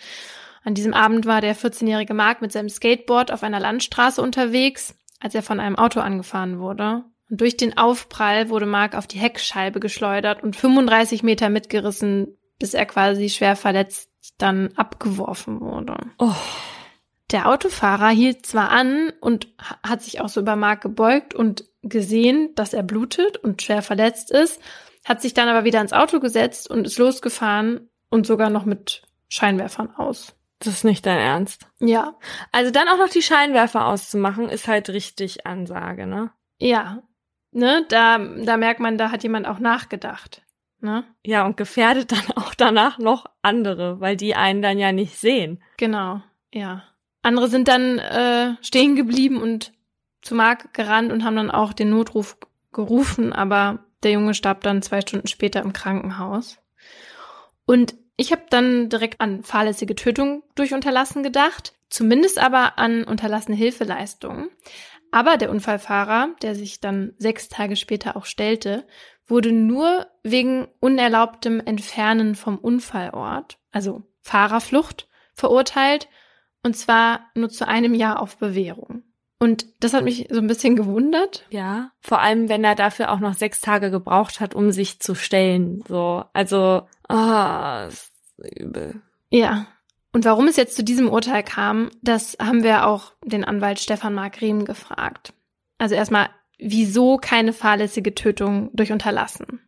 An diesem Abend war der 14-jährige Mark mit seinem Skateboard auf einer Landstraße unterwegs, als er von einem Auto angefahren wurde. Und durch den Aufprall wurde Mark auf die Heckscheibe geschleudert und 35 Meter mitgerissen, bis er quasi schwer verletzt dann abgeworfen wurde.
Oh.
Der Autofahrer hielt zwar an und ha- hat sich auch so über Mark gebeugt und gesehen, dass er blutet und schwer verletzt ist, hat sich dann aber wieder ins Auto gesetzt und ist losgefahren und sogar noch mit Scheinwerfern aus.
Das ist nicht dein Ernst.
Ja,
Also dann auch noch die Scheinwerfer auszumachen, ist halt richtig Ansage, ne?
ja. Ne, da, da merkt man, da hat jemand auch nachgedacht. Ne?
Ja, und gefährdet dann (laughs) auch danach noch andere, weil die einen dann ja nicht sehen.
Genau, ja. Andere sind dann äh, stehen geblieben und zu Mark gerannt und haben dann auch den Notruf gerufen, aber der Junge starb dann zwei Stunden später im Krankenhaus. Und ich habe dann direkt an fahrlässige Tötung durch Unterlassen gedacht, zumindest aber an unterlassene Hilfeleistungen. Aber der Unfallfahrer, der sich dann sechs Tage später auch stellte, wurde nur wegen unerlaubtem Entfernen vom Unfallort, also Fahrerflucht, verurteilt und zwar nur zu einem Jahr auf Bewährung. Und das hat mich so ein bisschen gewundert.
Ja, vor allem, wenn er dafür auch noch sechs Tage gebraucht hat, um sich zu stellen. So, also, ist übel.
Ja. Und warum es jetzt zu diesem Urteil kam, das haben wir auch den Anwalt Stefan Mark Riem gefragt. Also erstmal, wieso keine fahrlässige Tötung durch Unterlassen?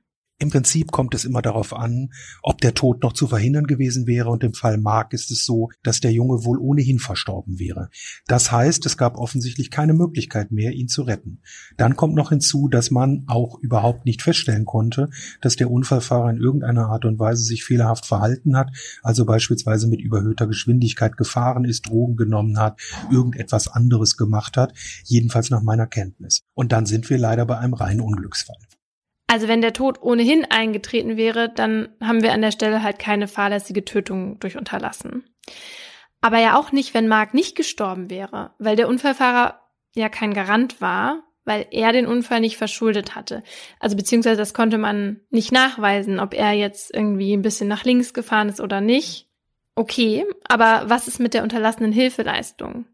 Im Prinzip kommt es immer darauf an, ob der Tod noch zu verhindern gewesen wäre und im Fall Mark ist es so, dass der Junge wohl ohnehin verstorben wäre. Das heißt, es gab offensichtlich keine Möglichkeit mehr, ihn zu retten. Dann kommt noch hinzu, dass man auch überhaupt nicht feststellen konnte, dass der Unfallfahrer in irgendeiner Art und Weise sich fehlerhaft verhalten hat, also beispielsweise mit überhöhter Geschwindigkeit gefahren ist, Drogen genommen hat, irgendetwas anderes gemacht hat, jedenfalls nach meiner Kenntnis. Und dann sind wir leider bei einem reinen Unglücksfall.
Also wenn der Tod ohnehin eingetreten wäre, dann haben wir an der Stelle halt keine fahrlässige Tötung durch Unterlassen. Aber ja auch nicht, wenn Mark nicht gestorben wäre, weil der Unfallfahrer ja kein Garant war, weil er den Unfall nicht verschuldet hatte. Also beziehungsweise das konnte man nicht nachweisen, ob er jetzt irgendwie ein bisschen nach links gefahren ist oder nicht. Okay, aber was ist mit der unterlassenen Hilfeleistung?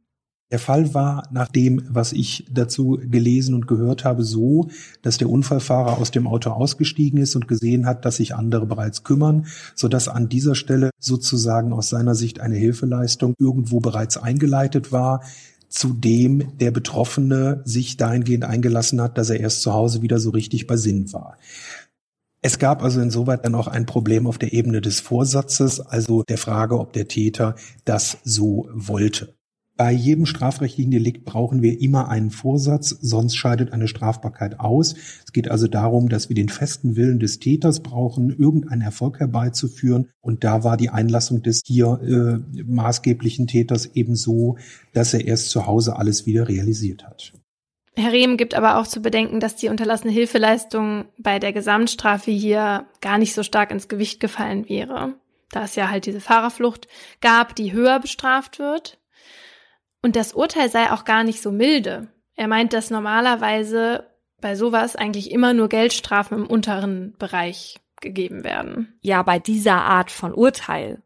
Der Fall war nach dem, was ich dazu gelesen und gehört habe, so, dass der Unfallfahrer aus dem Auto ausgestiegen ist und gesehen hat, dass sich andere bereits kümmern, so dass an dieser Stelle sozusagen aus seiner Sicht eine Hilfeleistung irgendwo bereits eingeleitet war, zudem der Betroffene sich dahingehend eingelassen hat, dass er erst zu Hause wieder so richtig bei Sinn war. Es gab also insoweit dann auch ein Problem auf der Ebene des Vorsatzes, also der Frage, ob der Täter das so wollte. Bei jedem strafrechtlichen Delikt brauchen wir immer einen Vorsatz, sonst scheidet eine Strafbarkeit aus. Es geht also darum, dass wir den festen Willen des Täters brauchen, irgendeinen Erfolg herbeizuführen. Und da war die Einlassung des hier äh, maßgeblichen Täters eben so, dass er erst zu Hause alles wieder realisiert hat.
Herr Rehm gibt aber auch zu bedenken, dass die unterlassene Hilfeleistung bei der Gesamtstrafe hier gar nicht so stark ins Gewicht gefallen wäre, da es ja halt diese Fahrerflucht gab, die höher bestraft wird. Und das Urteil sei auch gar nicht so milde. Er meint, dass normalerweise bei sowas eigentlich immer nur Geldstrafen im unteren Bereich gegeben werden.
Ja, bei dieser Art von Urteil.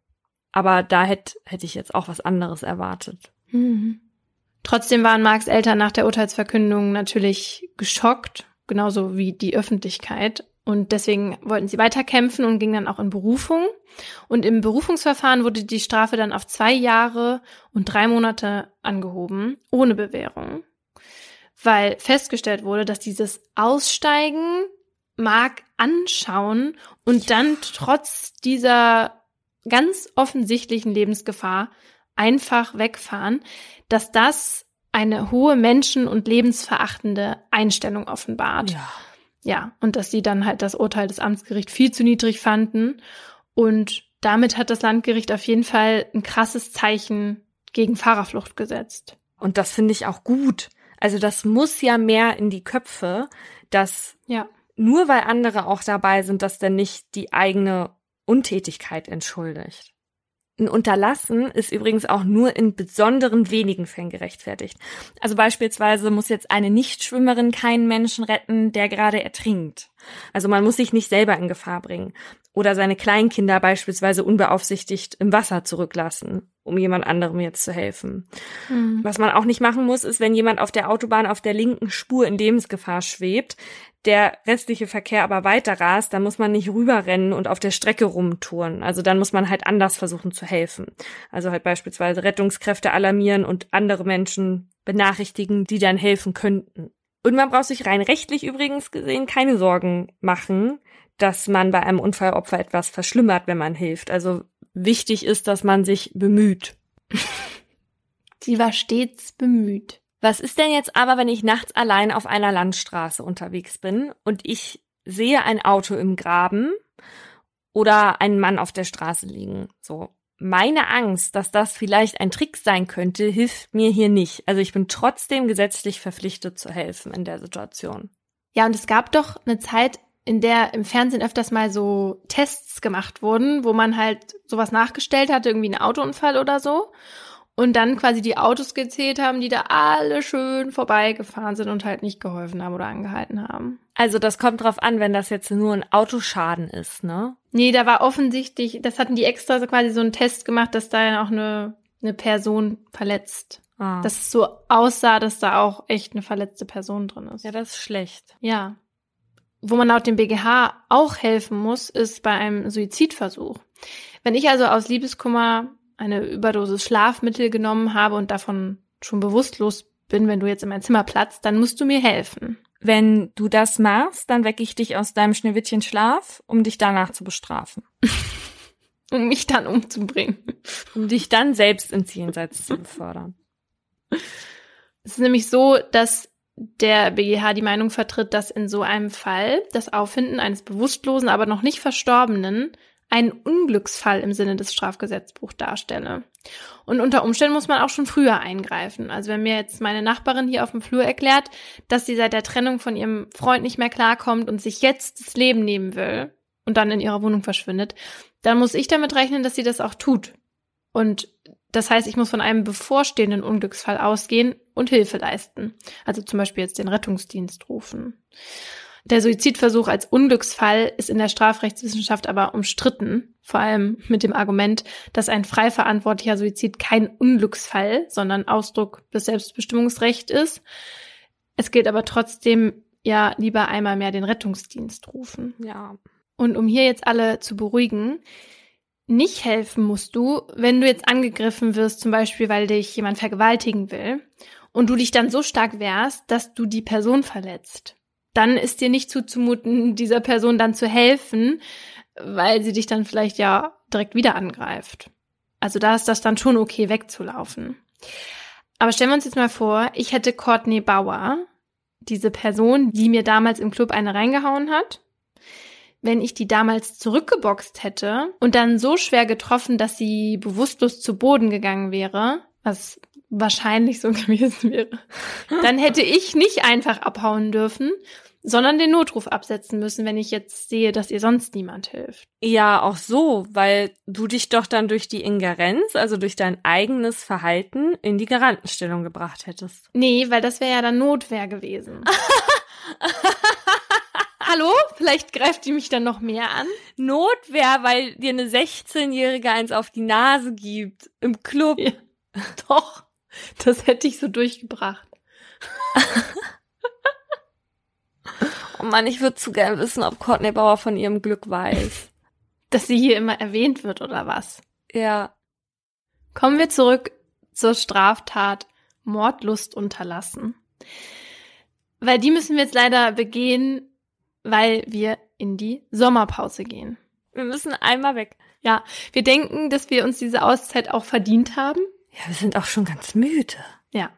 Aber da hätte hätte ich jetzt auch was anderes erwartet.
Mhm. Trotzdem waren Marks Eltern nach der Urteilsverkündung natürlich geschockt, genauso wie die Öffentlichkeit. Und deswegen wollten sie weiterkämpfen und gingen dann auch in Berufung. Und im Berufungsverfahren wurde die Strafe dann auf zwei Jahre und drei Monate angehoben, ohne Bewährung. Weil festgestellt wurde, dass dieses Aussteigen mag anschauen und dann trotz dieser ganz offensichtlichen Lebensgefahr einfach wegfahren, dass das eine hohe menschen- und lebensverachtende Einstellung offenbart.
Ja.
Ja, und dass sie dann halt das Urteil des Amtsgerichts viel zu niedrig fanden. Und damit hat das Landgericht auf jeden Fall ein krasses Zeichen gegen Fahrerflucht gesetzt.
Und das finde ich auch gut. Also das muss ja mehr in die Köpfe, dass
ja.
nur weil andere auch dabei sind, dass dann nicht die eigene Untätigkeit entschuldigt. Ein Unterlassen ist übrigens auch nur in besonderen wenigen Fällen gerechtfertigt. Also beispielsweise muss jetzt eine Nichtschwimmerin keinen Menschen retten, der gerade ertrinkt. Also man muss sich nicht selber in Gefahr bringen. Oder seine Kleinkinder beispielsweise unbeaufsichtigt im Wasser zurücklassen, um jemand anderem jetzt zu helfen.
Mhm.
Was man auch nicht machen muss, ist, wenn jemand auf der Autobahn auf der linken Spur in Lebensgefahr schwebt, der restliche Verkehr aber weiter rast, dann muss man nicht rüberrennen und auf der Strecke rumtouren. Also dann muss man halt anders versuchen zu helfen. Also halt beispielsweise Rettungskräfte alarmieren und andere Menschen benachrichtigen, die dann helfen könnten. Und man braucht sich rein rechtlich übrigens gesehen keine Sorgen machen, dass man bei einem Unfallopfer etwas verschlimmert, wenn man hilft. Also wichtig ist, dass man sich bemüht.
Sie war stets bemüht.
Was ist denn jetzt aber, wenn ich nachts allein auf einer Landstraße unterwegs bin und ich sehe ein Auto im Graben oder einen Mann auf der Straße liegen? So. Meine Angst, dass das vielleicht ein Trick sein könnte, hilft mir hier nicht. Also ich bin trotzdem gesetzlich verpflichtet zu helfen in der Situation.
Ja, und es gab doch eine Zeit, in der im Fernsehen öfters mal so Tests gemacht wurden, wo man halt sowas nachgestellt hatte, irgendwie ein Autounfall oder so und dann quasi die Autos gezählt haben, die da alle schön vorbeigefahren sind und halt nicht geholfen haben oder angehalten haben.
Also das kommt drauf an, wenn das jetzt nur ein Autoschaden ist, ne?
Nee, da war offensichtlich, das hatten die extra so quasi so einen Test gemacht, dass da ja auch eine, eine Person verletzt Ah. Dass es so aussah, dass da auch echt eine verletzte Person drin ist.
Ja, das ist schlecht.
Ja. Wo man laut dem BGH auch helfen muss, ist bei einem Suizidversuch. Wenn ich also aus Liebeskummer eine Überdosis Schlafmittel genommen habe und davon schon bewusstlos bin, wenn du jetzt in mein Zimmer platzt, dann musst du mir helfen.
Wenn du das machst, dann wecke ich dich aus deinem Schneewittchen Schlaf, um dich danach zu bestrafen. (laughs)
um mich dann umzubringen.
Um dich dann selbst ins Jenseits zu befördern.
Es ist nämlich so, dass der BGH die Meinung vertritt, dass in so einem Fall das Auffinden eines bewusstlosen, aber noch nicht Verstorbenen einen Unglücksfall im Sinne des Strafgesetzbuchs darstelle. Und unter Umständen muss man auch schon früher eingreifen. Also wenn mir jetzt meine Nachbarin hier auf dem Flur erklärt, dass sie seit der Trennung von ihrem Freund nicht mehr klarkommt und sich jetzt das Leben nehmen will und dann in ihrer Wohnung verschwindet, dann muss ich damit rechnen, dass sie das auch tut. Und das heißt, ich muss von einem bevorstehenden Unglücksfall ausgehen und Hilfe leisten. Also zum Beispiel jetzt den Rettungsdienst rufen. Der Suizidversuch als Unglücksfall ist in der Strafrechtswissenschaft aber umstritten, vor allem mit dem Argument, dass ein frei verantwortlicher Suizid kein Unglücksfall, sondern Ausdruck des Selbstbestimmungsrechts ist. Es gilt aber trotzdem ja lieber einmal mehr den Rettungsdienst rufen.
Ja.
Und um hier jetzt alle zu beruhigen, nicht helfen musst du, wenn du jetzt angegriffen wirst, zum Beispiel, weil dich jemand vergewaltigen will und du dich dann so stark wehrst, dass du die Person verletzt dann ist dir nicht zuzumuten, dieser Person dann zu helfen, weil sie dich dann vielleicht ja direkt wieder angreift. Also da ist das dann schon okay, wegzulaufen. Aber stellen wir uns jetzt mal vor, ich hätte Courtney Bauer, diese Person, die mir damals im Club eine reingehauen hat, wenn ich die damals zurückgeboxt hätte und dann so schwer getroffen, dass sie bewusstlos zu Boden gegangen wäre, was wahrscheinlich so (laughs) gewesen wäre, dann hätte ich nicht einfach abhauen dürfen, sondern den Notruf absetzen müssen, wenn ich jetzt sehe, dass ihr sonst niemand hilft.
Ja, auch so, weil du dich doch dann durch die Ingerenz, also durch dein eigenes Verhalten, in die Garantenstellung gebracht hättest.
Nee, weil das wäre ja dann Notwehr gewesen. (laughs) Hallo? Vielleicht greift die mich dann noch mehr an.
Notwehr, weil dir eine 16-Jährige eins auf die Nase gibt. Im Club. Ja. (laughs)
Doch. Das hätte ich so durchgebracht. (laughs)
oh Mann, ich würde zu gern wissen, ob Courtney Bauer von ihrem Glück weiß. (laughs)
Dass sie hier immer erwähnt wird oder was?
Ja.
Kommen wir zurück zur Straftat Mordlust unterlassen. Weil die müssen wir jetzt leider begehen, weil wir in die Sommerpause gehen.
Wir müssen einmal weg.
Ja, wir denken, dass wir uns diese Auszeit auch verdient haben.
Ja, wir sind auch schon ganz müde.
Ja.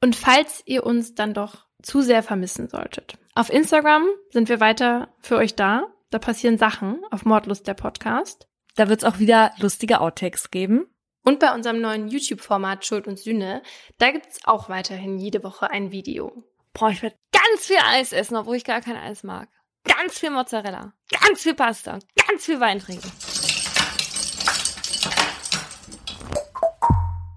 Und falls ihr uns dann doch zu sehr vermissen solltet. Auf Instagram sind wir weiter für euch da. Da passieren Sachen auf Mordlust der Podcast.
Da wird's auch wieder lustige Outtakes geben.
Und bei unserem neuen YouTube-Format Schuld und Sühne, da gibt's auch weiterhin jede Woche ein Video.
Boah, ich werde ganz viel Eis essen, obwohl ich gar kein Eis mag. Ganz viel Mozzarella, ganz viel Pasta, ganz viel Wein trinken.